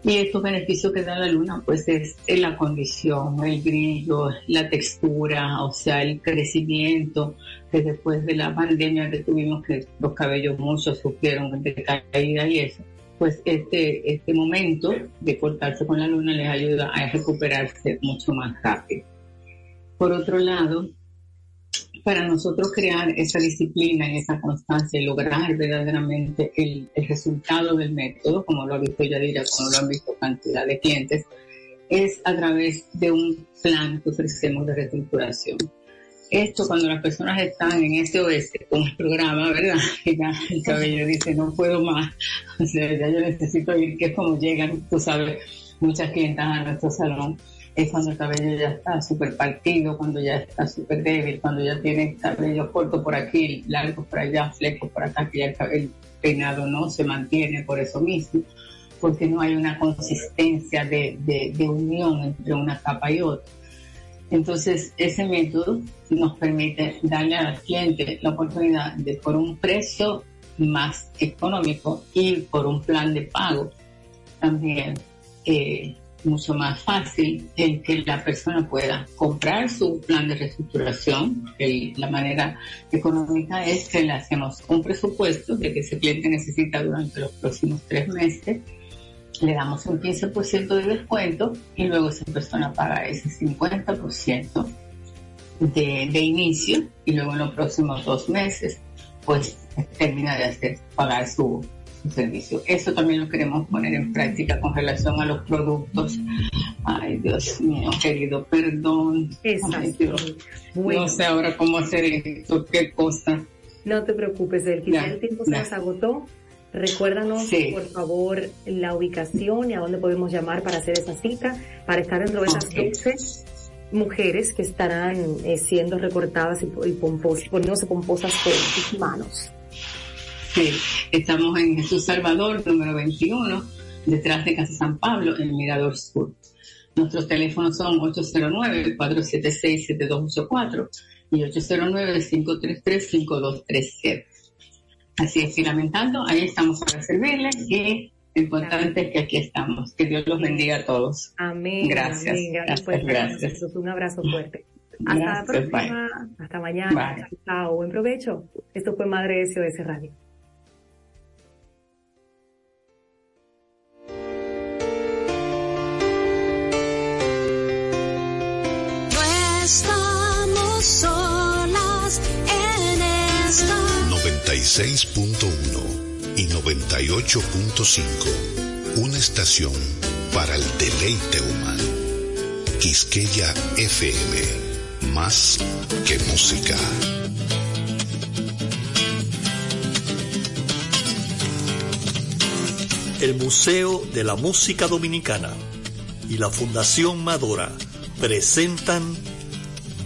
Y estos beneficios que da la luna, pues es la condición, el brillo, la textura, o sea, el crecimiento, que después de la pandemia que tuvimos que los cabellos muchos sufrieron de caída y eso, pues este, este momento de cortarse con la luna les ayuda a recuperarse mucho más rápido. Por otro lado, para nosotros crear esa disciplina y esa constancia y lograr verdaderamente el, resultado del método, como lo ha visto Yadira, como lo han visto cantidad de clientes, es a través de un plan que ofrecemos de reestructuración. Esto cuando las personas están en este oeste con el programa, ¿verdad? el cabello dice, no puedo más, o sea, ya yo necesito ir, que es como llegan, tú sabes, muchas clientas a nuestro salón es cuando el cabello ya está súper partido, cuando ya está súper débil, cuando ya tiene cabello corto por aquí, largo por allá, flecos por acá, que ya el, cabello peinado no se mantiene por eso mismo, porque no hay una consistencia de, de, unión entre una capa y otra. Entonces, ese método nos permite darle al cliente la oportunidad de, por un precio más económico y por un plan de pago también, eh, mucho más fácil el que la persona pueda comprar su plan de reestructuración. la manera económica es que le hacemos un presupuesto de que ese cliente necesita durante los próximos tres meses. Le damos un 15% de descuento y luego esa persona paga ese 50% de, de inicio y luego en los próximos dos meses pues termina de hacer pagar su, servicio. Eso también lo queremos poner en práctica con relación a los productos. Ay, Dios mío, querido, perdón. No sé ahora cómo hacer esto, qué cosa. No te preocupes, el el tiempo se nos agotó. Recuérdanos, por favor, la ubicación y a dónde podemos llamar para hacer esa cita, para estar dentro de esas 12 mujeres que estarán eh, siendo recortadas y, y poniéndose pomposas por tus manos. Sí, estamos en Jesús Salvador, número 21, detrás de Casa San Pablo, en Mirador Sur. Nuestros teléfonos son 809-476-7284 y 809-533-5230. Así es, filamentando, ahí estamos para servirles y lo importante es que aquí estamos. Que Dios los bendiga a todos. Amén. Gracias. Gracias. gracias. Un abrazo fuerte. Hasta la próxima. Hasta mañana. Chao. Buen provecho. Esto fue Madre SOS Radio. Solas en esta 96.1 y 98.5. Una estación para el deleite humano. Quisqueya FM. Más que música. El Museo de la Música Dominicana y la Fundación Madora presentan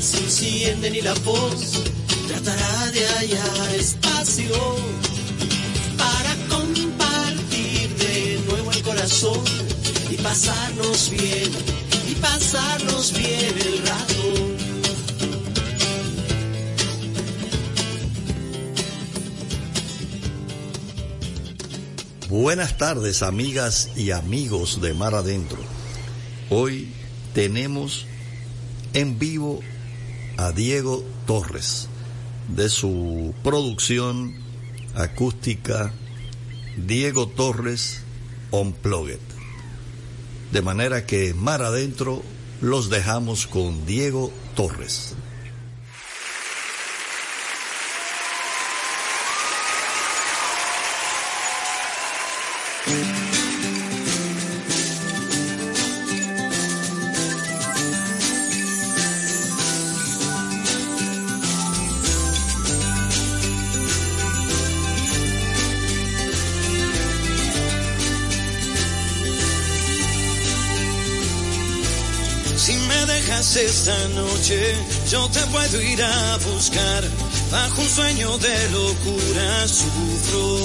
se encienden y la voz tratará de hallar espacio para compartir de nuevo el corazón y pasarnos bien, y pasarnos bien el rato. Buenas tardes amigas y amigos de Mar Adentro. Hoy tenemos en vivo a Diego Torres de su producción acústica Diego Torres Unplugged. De manera que Mar Adentro los dejamos con Diego Torres. Esta noche, yo te puedo ir a buscar. Bajo un sueño de locura sufro.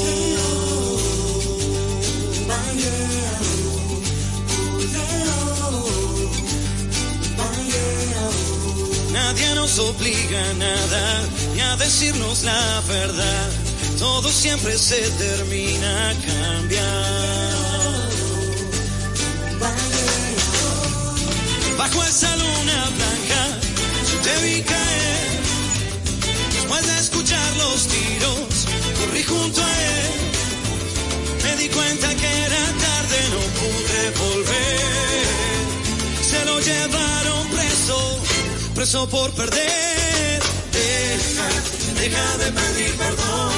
Nadie nos obliga a nada, ni a decirnos la verdad. Todo siempre se termina a cambiar. Bajo yo te vi caer. Después de escuchar los tiros, corrí junto a él. Me di cuenta que era tarde, no pude volver. Se lo llevaron preso, preso por perder. Deja, deja de pedir perdón.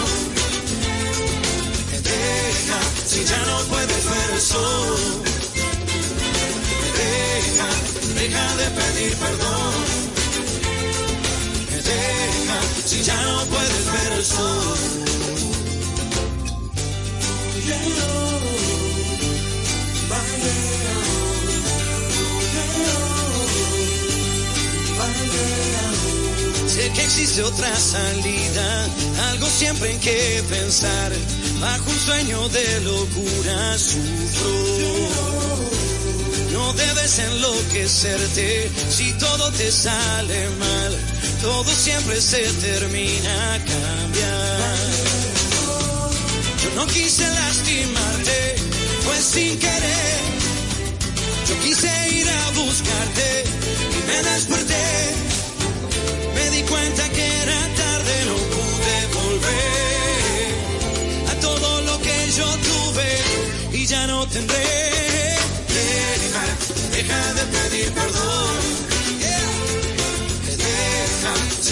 Deja, si ya no puedes ver el sol. Deja, deja de pedir perdón. Si ya no puedes ver el sol. Sé que existe otra salida, algo siempre en que pensar. Bajo un sueño de locura sufro. No debes enloquecerte si todo te sale mal. Todo siempre se termina a cambiar. Yo no quise lastimarte, pues sin querer. Yo quise ir a buscarte y me desperté. Me di cuenta que era tarde, no pude volver a todo lo que yo tuve y ya no tendré. Deja de pedir perdón.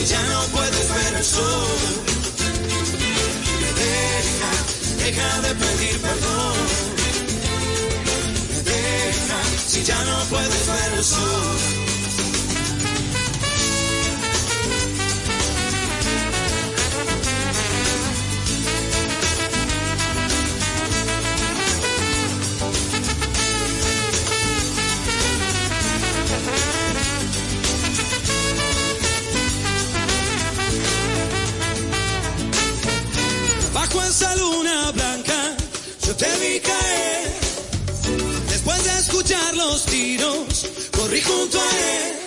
Si ya no puedes ver el sol. Deja, deja de pedir perdón. Deja, si ya no puedes ver el sol. Junto a.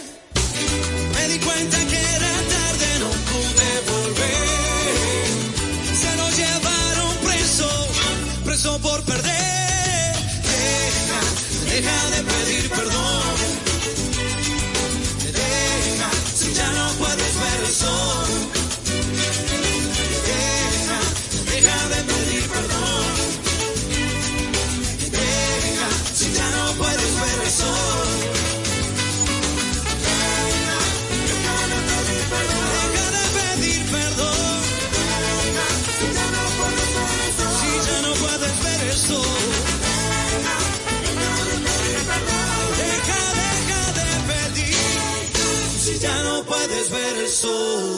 deja